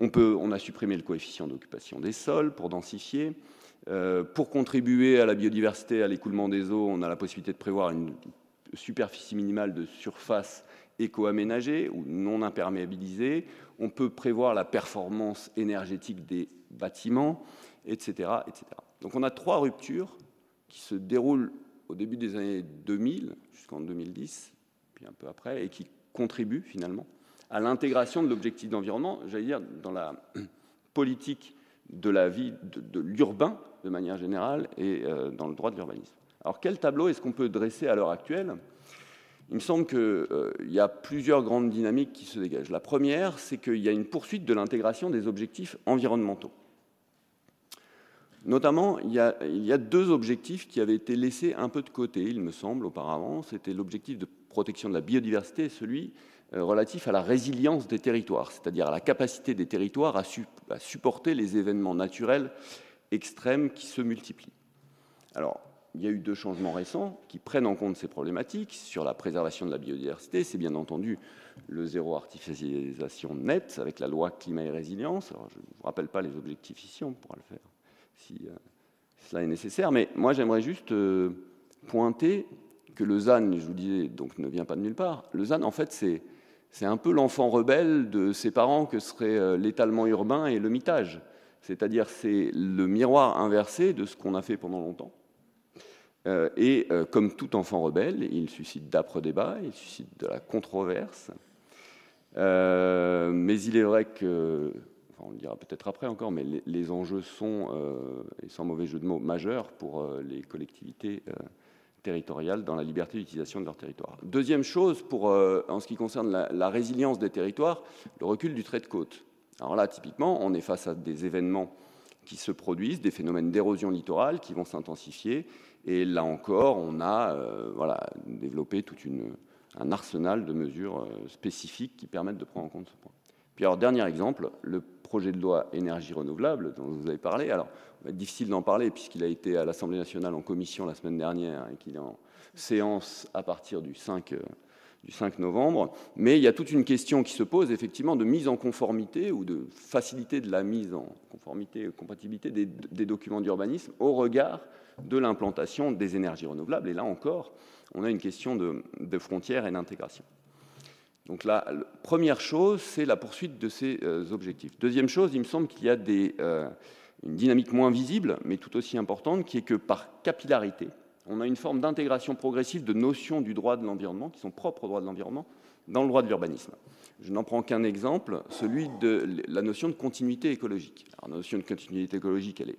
On, peut, on a supprimé le coefficient d'occupation des sols pour densifier. Euh, pour contribuer à la biodiversité, à l'écoulement des eaux, on a la possibilité de prévoir une superficie minimale de surface éco-aménagée ou non imperméabilisée. On peut prévoir la performance énergétique des bâtiments, etc., etc. Donc on a trois ruptures qui se déroulent au début des années 2000 jusqu'en 2010, puis un peu après, et qui contribuent finalement à l'intégration de l'objectif d'environnement, j'allais dire, dans la [CLEARS THROAT] politique de la vie de, l'urbain de manière générale et euh, dans le droit de l'urbanisme. Alors quel tableau est-ce qu'on peut dresser à l'heure actuelle? Il me semble qu'il euh, y a plusieurs grandes dynamiques qui se dégagent. La première, c'est qu'il y a une poursuite de l'intégration des objectifs environnementaux. Notamment, il y, a, deux objectifs qui avaient été laissés un peu de côté, il me semble, auparavant. C'était l'objectif de protection de la biodiversité et celui euh, relatif à la résilience des territoires, c'est-à-dire à la capacité des territoires à, supporter les événements naturels extrêmes qui se multiplient. Alors, il y a eu deux changements récents qui prennent en compte ces problématiques sur la préservation de la biodiversité. C'est bien entendu le zéro artificialisation nette avec la loi climat et résilience. Alors, je ne vous rappelle pas les objectifs ici, on pourra le faire si euh, cela est nécessaire. Mais moi, j'aimerais juste euh, pointer que le ZAN, je vous disais, donc ne vient pas de nulle part. Le ZAN, en fait, c'est c'est un peu l'enfant rebelle de ses parents que serait euh, l'étalement urbain et le mitage. C'est-à-dire c'est le miroir inversé de ce qu'on a fait pendant longtemps. Et comme tout enfant rebelle, il suscite d'âpres débats, il suscite de la controverse. mais il est vrai que, on le dira peut-être après encore, mais les, enjeux sont, et sans mauvais jeu de mots, majeurs pour les collectivités territoriales dans la liberté d'utilisation de leur territoire. Deuxième chose, euh, en ce qui concerne la, résilience des territoires, le recul du trait de côte. Alors là, typiquement, on est face à des événements qui se produisent, des phénomènes d'érosion littorale qui vont s'intensifier. Et là encore, on a euh, voilà, développé tout un arsenal de mesures euh, spécifiques qui permettent de prendre en compte ce point. Puis alors, dernier exemple, le projet de loi énergie renouvelable dont vous avez parlé. Alors, va être difficile d'en parler puisqu'il a été à l'Assemblée nationale en commission la semaine dernière et qu'il est en séance à partir du 5, euh, du 5 novembre. Mais il y a toute une question qui se pose effectivement de mise en conformité ou de facilité de la mise en conformité, compatibilité des, des documents d'urbanisme au regard de l'implantation des énergies renouvelables. Et là encore, on a une question de, de frontières et d'intégration. Donc la première chose, c'est la poursuite de ces euh, objectifs. Deuxième chose, il me semble qu'il y a euh, une dynamique moins visible, mais tout aussi importante, qui est que par capillarité, on a une forme d'intégration progressive de notions du droit de l'environnement, qui sont propres au droit de l'environnement, dans le droit de l'urbanisme. Je n'en prends qu'un exemple, celui de la notion de continuité écologique. La notion de continuité écologique, elle est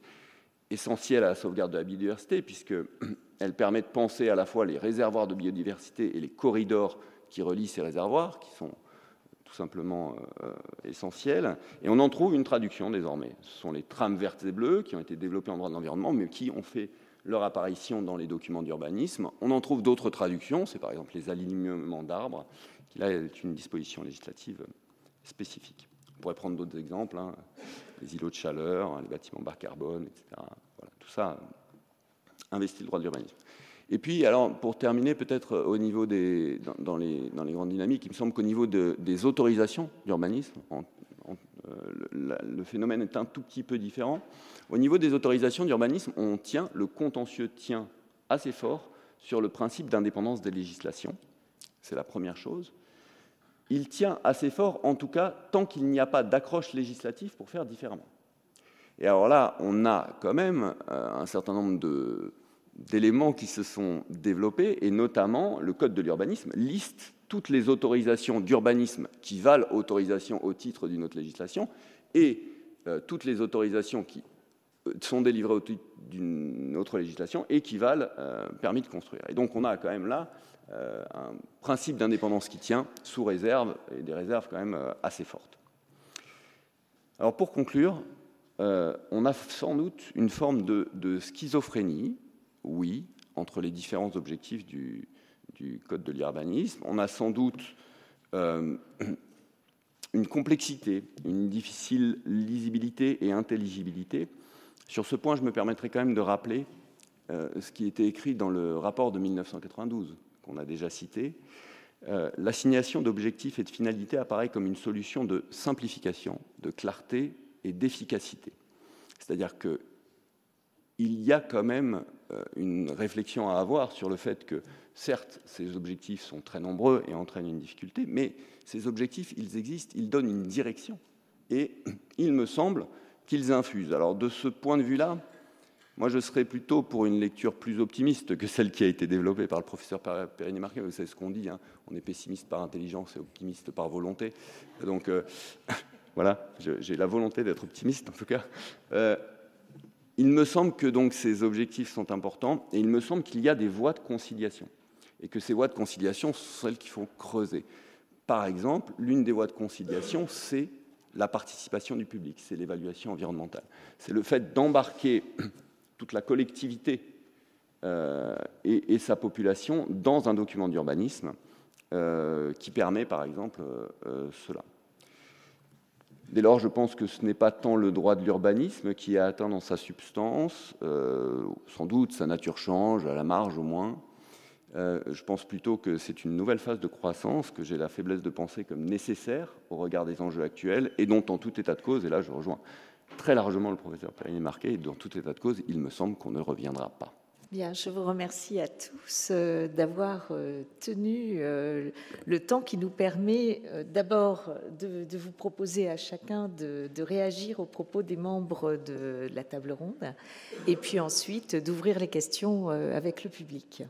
essentielle à la sauvegarde de la biodiversité, puisqu'elle [CLEARS THROAT] permet de penser à la fois les réservoirs de biodiversité et les corridors qui relient ces réservoirs, qui sont tout simplement euh, essentiels. Et on en trouve une traduction désormais. Ce sont les trames vertes et bleues qui ont été développées en droit de l'environnement, mais qui ont fait leur apparition dans les documents d'urbanisme. On en trouve d'autres traductions, c'est par exemple les alignements d'arbres, qui là est une disposition législative spécifique. On pourrait prendre d'autres exemples, hein, les îlots de chaleur, les bâtiments bas carbone, etc. Voilà, tout ça investit le droit de l'urbanisme. Et puis, alors, pour terminer, peut-être euh, au niveau des, dans, les, dans, les, grandes dynamiques, il me semble qu'au niveau de, des autorisations d'urbanisme, euh, le, le, phénomène est un tout petit peu différent. Au niveau des autorisations d'urbanisme, on tient, le contentieux tient assez fort sur le principe d'indépendance des législations. C'est la première chose. Il tient assez fort, en tout cas, tant qu'il n'y a pas d'accroche législative pour faire différemment. Et alors là, on a quand même euh, un certain nombre de d'éléments qui se sont développés, et notamment le Code de l'urbanisme liste toutes les autorisations d'urbanisme qui valent autorisation au titre d'une autre législation, et euh, toutes les autorisations qui euh, sont délivrées au titre d'une autre législation et qui valent euh, permis de construire. Et donc on a quand même là un principe d'indépendance qui tient sous réserve, et des réserves quand même assez fortes. Alors pour conclure, on a sans doute une forme de schizophrénie oui, entre les différents objectifs du, Code de l'urbanisme. On a sans doute euh, [CLEARS THROAT] une complexité, une difficile lisibilité et intelligibilité. Sur ce point, je me permettrai quand même de rappeler euh, ce qui était écrit dans le rapport de 1992, qu'on a déjà cité. Euh, l'assignation d'objectifs et de finalités apparaît comme une solution de simplification, de clarté et d'efficacité. C'est-à-dire qu'il y a quand même une réflexion à avoir sur le fait que, certes, ces objectifs sont très nombreux et entraînent une difficulté, mais ces objectifs, ils existent, ils donnent une direction. Et [CLEARS THROAT] il me semble qu'ils infusent. Alors, de ce point de vue-là, moi, je serais plutôt pour une lecture plus optimiste que celle qui a été développée par le professeur Périne Marquet. Vous savez ce qu'on dit, hein. on est pessimiste par intelligence et optimiste par volonté. Donc, euh, [LAUGHS] voilà, j'ai la volonté d'être optimiste, en tout cas. Euh, il me semble que donc ces objectifs sont importants et il me semble qu'il y a des voies de conciliation et que ces voies de conciliation sont celles qu'il faut creuser. Par exemple, l'une des voies de conciliation, c'est la participation du public, c'est l'évaluation environnementale. C'est le fait d'embarquer toute la collectivité euh, et, sa population dans un document d'urbanisme euh, qui permet, par exemple, euh, cela. Dès lors, je pense que ce n'est pas tant le droit de l'urbanisme qui est atteint dans sa substance, euh, sans doute sa nature change, à la marge au moins, je pense plutôt que c'est une nouvelle phase de croissance que j'ai la faiblesse de penser comme nécessaire au regard des enjeux actuels et dont, en tout état de cause, et là je rejoins très largement le professeur Périgny Marquet, dans tout état de cause, il me semble qu'on ne reviendra pas. Bien, je vous remercie à tous euh, d'avoir euh, tenu euh, le temps qui nous permet d'abord de, vous proposer à chacun de, réagir aux propos des membres de la table ronde et puis ensuite d'ouvrir les questions avec le public.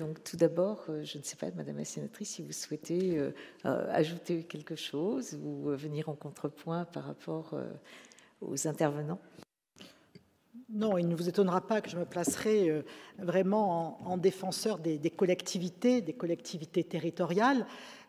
Donc tout d'abord, je ne sais pas, Madame la sénatrice, si vous souhaitez ajouter quelque chose ou venir en contrepoint par rapport aux intervenants. Non, il ne vous étonnera pas que je me placerai euh, vraiment en, défenseur des, collectivités, des collectivités territoriales,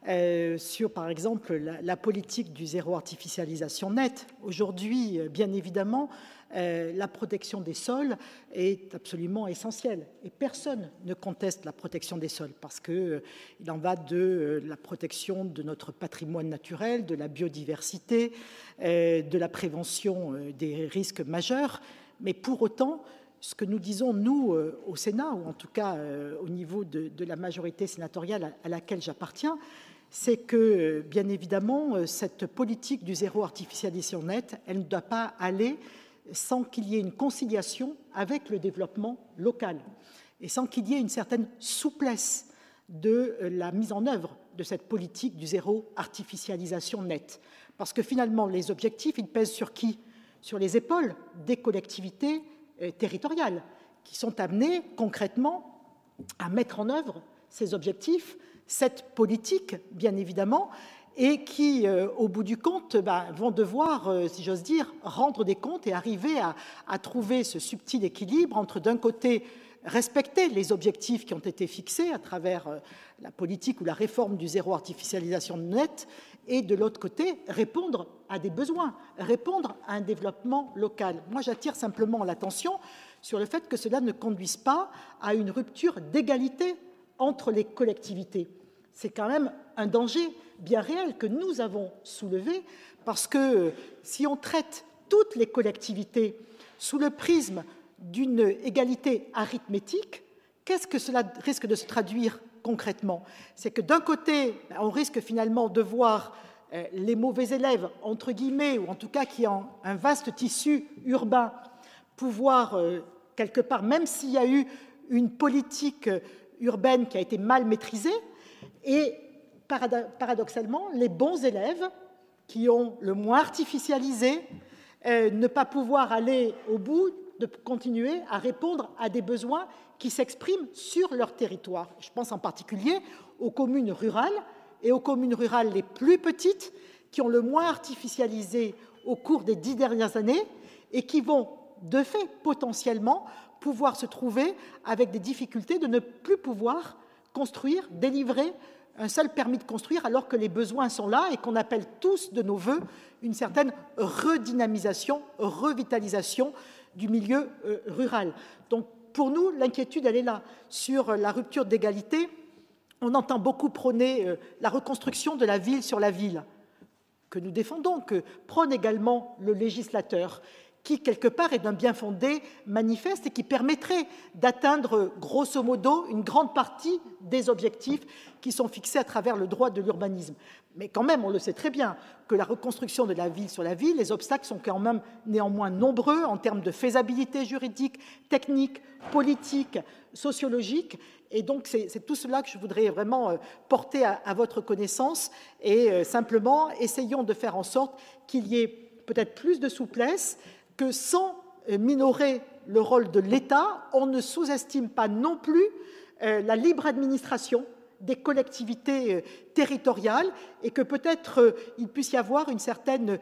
euh, sur par exemple la, politique du zéro artificialisation nette. Aujourd'hui, euh, bien évidemment, la protection des sols est absolument essentielle et personne ne conteste la protection des sols parce qu'il en va de la protection de notre patrimoine naturel, de la biodiversité, de la prévention des risques majeurs mais pour autant, ce que nous disons, nous, euh, au Sénat, ou en tout cas euh, au niveau de, la majorité sénatoriale à laquelle j'appartiens, c'est que, bien évidemment, euh, cette politique du zéro artificialisation nette, elle ne doit pas aller sans qu'il y ait une conciliation avec le développement local et sans qu'il y ait une certaine souplesse de la mise en œuvre de cette politique du zéro artificialisation nette. Parce que finalement, les objectifs, ils pèsent sur qui? Sur les épaules des collectivités euh, territoriales qui sont amenées concrètement à mettre en œuvre ces objectifs, cette politique, bien évidemment, et qui, euh, au bout du compte, bah, vont devoir, euh, si j'ose dire, rendre des comptes et arriver à, trouver ce subtil équilibre entre, d'un côté, respecter les objectifs qui ont été fixés à travers la politique ou la réforme du zéro artificialisation nette, et de l'autre côté, répondre à des besoins, répondre à un développement local. Moi, j'attire simplement l'attention sur le fait que cela ne conduise pas à une rupture d'égalité entre les collectivités. C'est quand même un danger bien réel que nous avons soulevé parce que si on traite toutes les collectivités sous le prisme d'une égalité arithmétique, qu'est-ce que cela risque de se traduire concrètement? C'est que d'un côté, on risque finalement de voir euh, les mauvais élèves, entre guillemets, ou en tout cas qui ont un vaste tissu urbain, pouvoir, euh, quelque part, même s'il y a eu une politique euh, urbaine qui a été mal maîtrisée, et paradoxalement, les bons élèves, qui ont le moins artificialisé, ne pas pouvoir aller au bout, de continuer à répondre à des besoins qui s'expriment sur leur territoire. Je pense en particulier aux communes rurales et aux communes rurales les plus petites qui ont le moins artificialisé au cours des dix dernières années et qui vont, de fait, potentiellement pouvoir se trouver avec des difficultés de ne plus pouvoir construire, délivrer un seul permis de construire alors que les besoins sont là et qu'on appelle tous de nos voeux une certaine redynamisation, revitalisation du milieu euh, rural. Donc pour nous, l'inquiétude, elle est là. Sur la rupture d'égalité, on entend beaucoup prôner euh, la reconstruction de la ville sur la ville, que nous défendons, que prône également le législateur qui, quelque part, est d'un bien fondé manifeste et qui permettrait d'atteindre, grosso modo, une grande partie des objectifs qui sont fixés à travers le droit de l'urbanisme. Mais quand même, on le sait très bien, que la reconstruction de la ville sur la ville, les obstacles sont quand même néanmoins nombreux en termes de faisabilité juridique, technique, politique, sociologique. Et donc, c'est tout cela que je voudrais vraiment euh, porter à, à votre connaissance. Et euh, simplement, essayons de faire en sorte qu'il y ait peut-être plus de souplesse, que sans euh, minorer le rôle de l'État, on ne sous-estime pas non plus la libre administration des collectivités euh, territoriales et que peut-être il puisse y avoir une certaine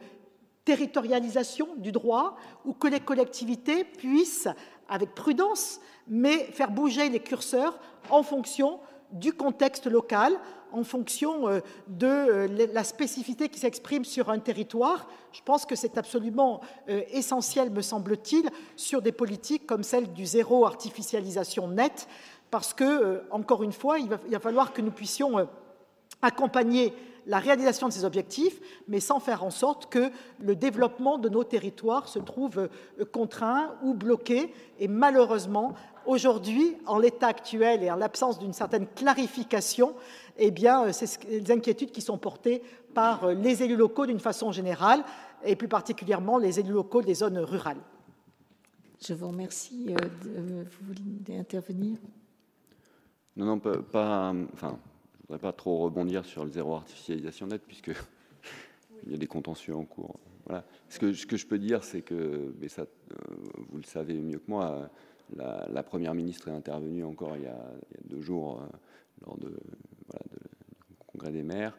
territorialisation du droit ou que les collectivités puissent, avec prudence, mais faire bouger les curseurs en fonction du contexte local, en fonction euh, de euh, la spécificité qui s'exprime sur un territoire. Je pense que c'est absolument euh, essentiel, me semble-t-il, sur des politiques comme celle du zéro artificialisation nette, parce que, encore une fois, il va, falloir que nous puissions accompagner la réalisation de ces objectifs, mais sans faire en sorte que le développement de nos territoires se trouve contraint ou bloqué. Et malheureusement, aujourd'hui, en l'état actuel et en l'absence d'une certaine clarification, eh bien, c'est les inquiétudes qui sont portées par les élus locaux d'une façon générale, et plus particulièrement les élus locaux des zones rurales. Je vous remercie. Euh, euh, vous voulez intervenir Non, non, pas, enfin, je voudrais pas trop rebondir sur le zéro artificialisation nette, puisque [LAUGHS] il y a des contentieux en cours. Voilà. Ce, que, je peux dire, c'est que, euh, vous le savez mieux que moi, la, première ministre est intervenue encore il y a, deux jours lors de, voilà, du congrès des maires.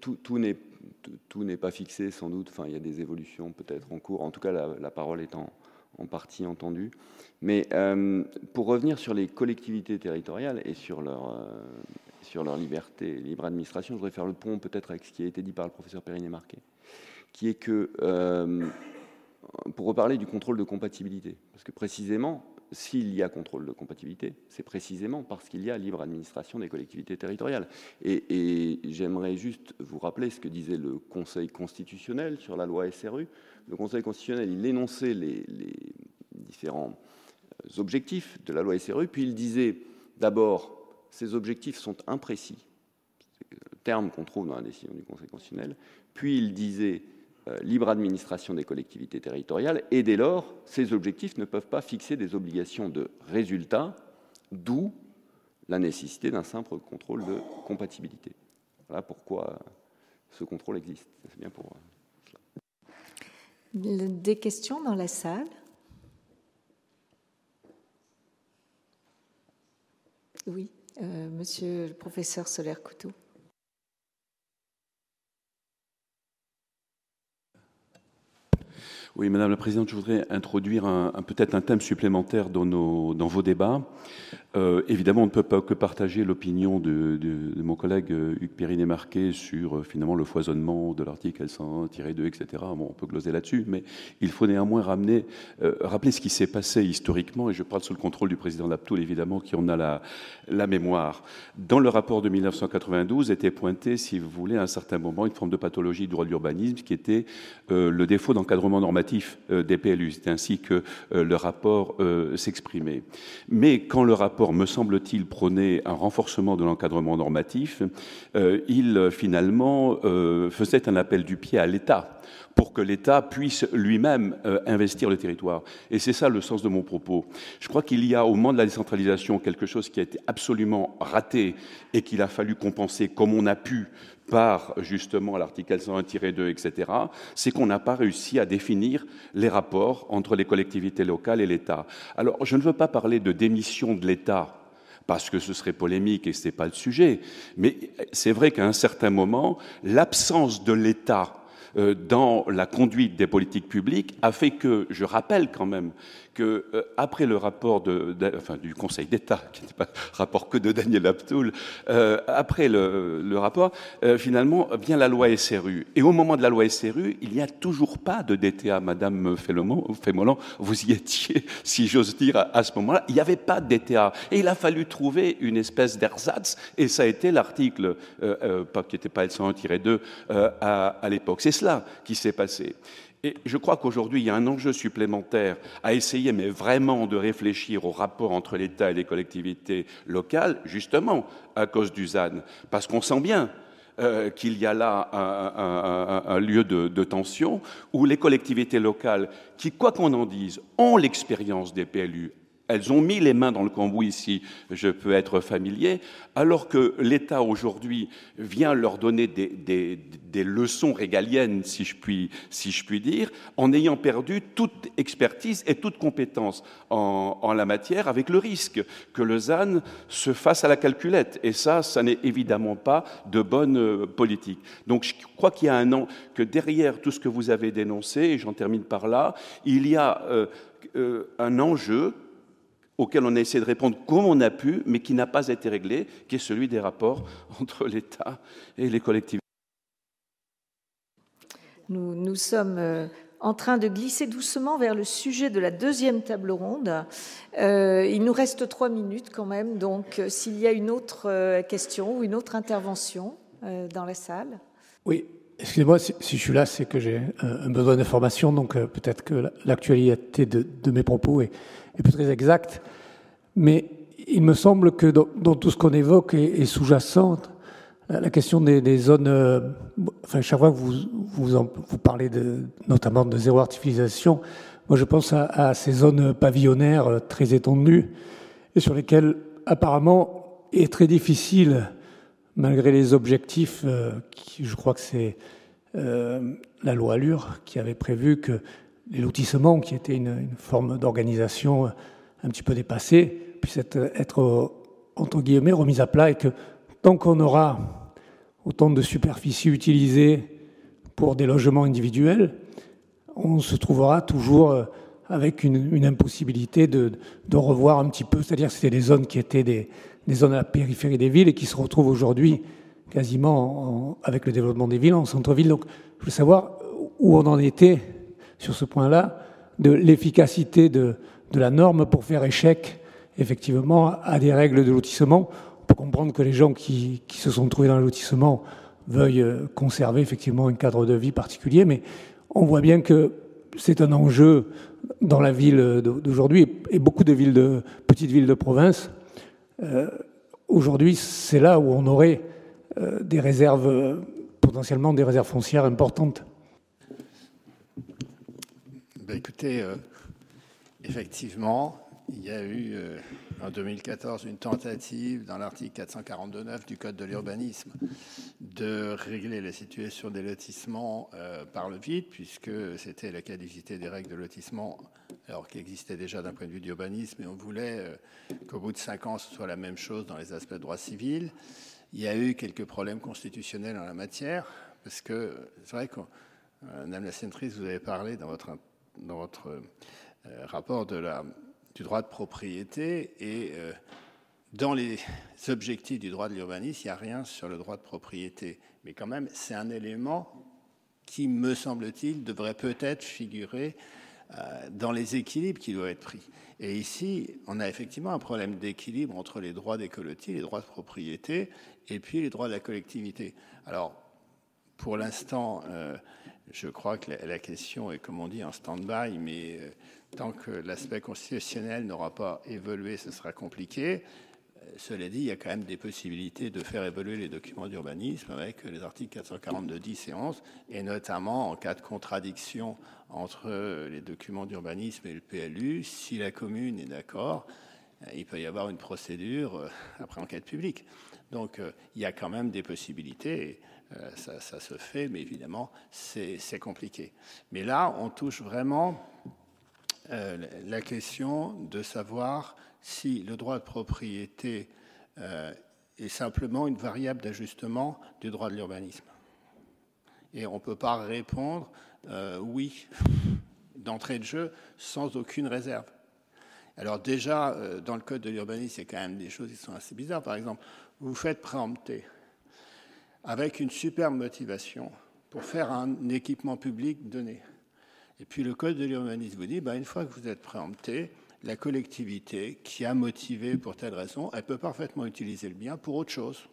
tout, n'est pas fixé, sans doute. Enfin, il y a des évolutions peut-être en cours. En tout cas, la, parole est en, partie entendue. Mais euh, pour revenir sur les collectivités territoriales et sur leur, euh, sur leur liberté, libre administration, je voudrais faire le pont peut-être avec ce qui a été dit par le professeur Perrinet Marquet, qui est que, euh, pour reparler du contrôle de compatibilité, parce que précisément, s'il y a contrôle de compatibilité, c'est précisément parce qu'il y a libre administration des collectivités territoriales. Et, j'aimerais juste vous rappeler ce que disait le Conseil constitutionnel sur la loi SRU. Le Conseil constitutionnel, il énonçait les, différents euh, objectifs de la loi SRU, puis il disait d'abord, ces objectifs sont imprécis, terme qu'on trouve dans la décision du Conseil constitutionnel, puis il disait libre administration des collectivités territoriales, et dès lors, ces objectifs ne peuvent pas fixer des obligations de résultat, d'où la nécessité d'un simple contrôle de compatibilité. Voilà pourquoi ce contrôle existe. C'est bien pour Des questions dans la salle? Oui, euh, monsieur le professeur Solaire-Couteau. Oui, Madame la Présidente, je voudrais introduire peut-être un thème supplémentaire dans vos débats. Euh, évidemment, on ne peut pas que partager l'opinion de, mon collègue euh, Hugues Périnet-Marquet sur euh, finalement le foisonnement de l'article L101-2, etc. On peut gloser là-dessus, mais il faut néanmoins rappeler ce qui s'est passé historiquement, et je parle sous le contrôle du président Laptoul, évidemment, qui en a la, la mémoire. Dans le rapport de 1992 était pointé, si vous voulez, à un certain moment, une forme de pathologie du droit de l'urbanisme qui était le défaut d'encadrement normatif des PLU. C'est ainsi que le rapport s'exprimait. Mais quand le rapport me semble-t-il, prônait un renforcement de l'encadrement normatif, euh, il finalement euh, faisait un appel du pied à l'État pour que l'État puisse lui-même euh, investir le territoire. Et c'est ça le sens de mon propos. Je crois qu'il y a au moment de la décentralisation quelque chose qui a été absolument raté et qu'il a fallu compenser comme on a pu par justement l'article 101-2, etc., c'est qu'on n'a pas réussi à définir les rapports entre les collectivités locales et l'État. Alors, je ne veux pas parler de démission de l'État parce que ce serait polémique et ce n'est pas le sujet. Mais c'est vrai qu'à un certain moment, l'absence de l'État euh, dans la conduite des politiques publiques a fait que, je rappelle quand même, que euh, après le rapport du Conseil d'État, [LAUGHS] qui n'est pas rapport que de Daniel Abtoul, euh, après le, rapport, euh, finalement vient la loi SRU. Et au moment de la loi SRU, il n'y a toujours pas de DTA, Madame Fémolan, vous y étiez, [LAUGHS] si j'ose dire, à, ce moment-là. Il n'y avait pas de DTA. Et il a fallu trouver une espèce d'ersatz, et ça a été l'article, qui n'était pas L101-2 à, à l'époque. C'est cela qui s'est passé. Et je crois qu'aujourd'hui, il y a un enjeu supplémentaire à essayer, mais vraiment de réfléchir au rapport entre l'État et les collectivités locales, justement à cause du ZAN. Parce qu'on sent bien euh, qu'il y a là un, lieu de, de, tension où les collectivités locales, qui, quoi qu'on en dise, ont l'expérience des PLU, elles ont mis les mains dans le cambouis, si je peux être familier, alors que l'État aujourd'hui vient leur donner des, leçons régaliennes, si je, puis, dire, en ayant perdu toute expertise et toute compétence en, la matière, avec le risque que le ZAN se fasse à la calculette. Et ça, ça n'est évidemment pas de bonne euh, politique. Donc je crois qu'il y a un an, que derrière tout ce que vous avez dénoncé, et j'en termine par là, il y a euh, euh, un enjeu auquel on a essayé de répondre comme on a pu, mais qui n'a pas été réglé, qui est celui des rapports [LAUGHS] entre l'État et les collectivités. Nous, nous, sommes euh, en train de glisser doucement vers le sujet de la deuxième table ronde. Euh, il nous reste trois minutes quand même, donc euh, s'il y a une autre question ou une autre intervention. dans la salle Oui, excusez-moi, si, je suis là, c'est que j'ai un, besoin d'information, donc peut-être que l'actualité de, mes propos est, est plus très exacte. Mais il me semble que dans, tout ce qu'on évoque est, sous-jacente la question des, zones. Euh, enfin, chaque fois que vous, vous, parlez notamment de zéro artificialisation, moi je pense à, ces zones pavillonnaires euh, très étendues et sur lesquelles apparemment est très difficile, malgré les objectifs, euh, je crois que c'est la loi Allure qui avait prévu que les lotissements, qui étaient une, forme d'organisation un petit peu dépassée, puisse être, être, entre guillemets remise à plat et que tant qu'on aura autant de superficie utilisée pour des logements individuels, on se trouvera toujours euh, avec une, impossibilité de, revoir un petit peu, c'est-à-dire que c'était des zones qui étaient des, zones à la périphérie des villes et qui se retrouvent aujourd'hui quasiment avec le développement des villes en centre-ville. Donc je veux savoir où on en était sur ce point-là, de l'efficacité de, la norme pour faire échec effectivement à des règles de lotissement. On peut comprendre que les gens qui, se sont trouvés dans le lotissement veuillent euh, conserver effectivement un cadre de vie particulier, mais on voit bien que c'est un enjeu dans la ville d'aujourd'hui et beaucoup de villes de petites villes de province. Euh, aujourd'hui, c'est là où on aurait euh, des réserves, potentiellement des réserves foncières importantes. Ben, écoutez, effectivement, il y a eu euh, en 2014 une tentative dans l'article 442.9 du Code de l'urbanisme de régler la situation des lotissements euh, par le vide, puisque c'était la qualité des règles de lotissement, alors qui existait déjà d'un point de vue d'urbanisme, et on voulait euh, qu'au bout de cinq ans, ce soit la même chose dans les aspects de droit civil. Il y a eu quelques problèmes constitutionnels en la matière, parce que c'est vrai que, Madame la sénatrice, vous avez parlé dans votre, dans votre rapport de la du droit de propriété et euh, dans les objectifs du droit de l'urbanisme, il n'y a rien sur le droit de propriété. Mais quand même, c'est un élément qui, me semble-t-il, devrait peut-être figurer euh, dans les équilibres qui doivent être pris. Et ici, on a effectivement un problème d'équilibre entre les droits des colotis, les droits de propriété, et puis les droits de la collectivité. Alors, pour l'instant, euh, je crois que la, question est, comme on dit, en stand-by, mais Tant que l'aspect constitutionnel n'aura pas évolué, ce sera compliqué. Euh, cela dit, il y a quand même des possibilités de faire évoluer les documents d'urbanisme avec les articles 442, 10 et 11, et notamment en cas de contradiction entre les documents d'urbanisme et le PLU, si la commune est d'accord, euh, il peut y avoir une procédure euh, après enquête publique. Donc il y a quand même des possibilités. Ça, ça, se fait, mais évidemment, c'est compliqué. Mais là, on touche vraiment euh, la question de savoir si le droit de propriété euh, est simplement une variable d'ajustement du droit de l'urbanisme. Et on ne peut pas répondre euh, oui [LAUGHS] d'entrée de jeu sans aucune réserve. Alors déjà, dans le code de l'urbanisme, il y a quand même des choses qui sont assez bizarres. Par exemple, vous faites préempter avec une superbe motivation pour faire un équipement public donné. Et puis le Code de l'urbanisme vous dit, bah, une fois que vous êtes préempté, la collectivité qui a motivé pour telle raison, elle peut parfaitement utiliser le bien pour autre chose,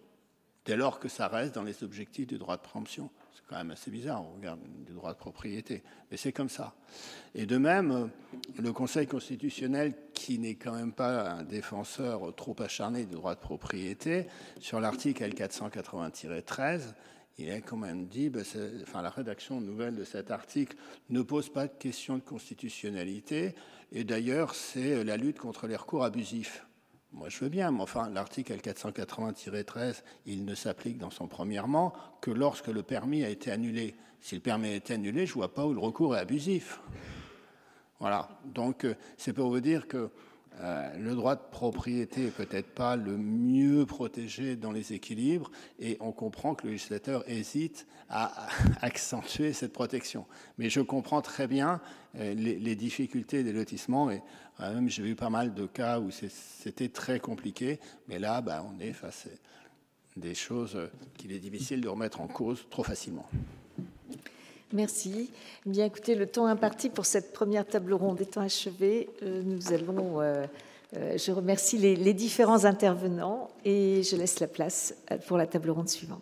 dès lors que ça reste dans les objectifs du droit de préemption. C'est quand même assez bizarre, on regarde du droit de propriété, mais c'est comme ça. Et de même, le Conseil constitutionnel, qui n'est quand même pas un défenseur trop acharné du droit de propriété, sur l'article L480-13, il a quand même dit, ben, enfin, la rédaction nouvelle de cet article ne pose pas de question de constitutionnalité, et d'ailleurs, c'est la lutte contre les recours abusifs. Moi, je veux bien, mais enfin, l'article L480-13, il ne s'applique dans son premièrement que lorsque le permis a été annulé. Si le permis a été annulé, je ne vois pas où le recours est abusif. Voilà. Donc, euh, c'est pour vous dire que euh, le droit de propriété n'est peut-être pas le mieux protégé dans les équilibres et on comprend que le législateur hésite à [LAUGHS] accentuer cette protection. Mais je comprends très bien euh, les, difficultés des lotissements et euh, même j'ai vu pas mal de cas où c'était très compliqué, mais là bah, on est face à des choses qu'il est difficile de remettre en cause trop facilement. Merci. Bien, écoutez, le temps imparti pour cette première table ronde étant achevé, euh, nous allons. Euh, euh, je remercie les différents intervenants et je laisse la place pour la table ronde suivante.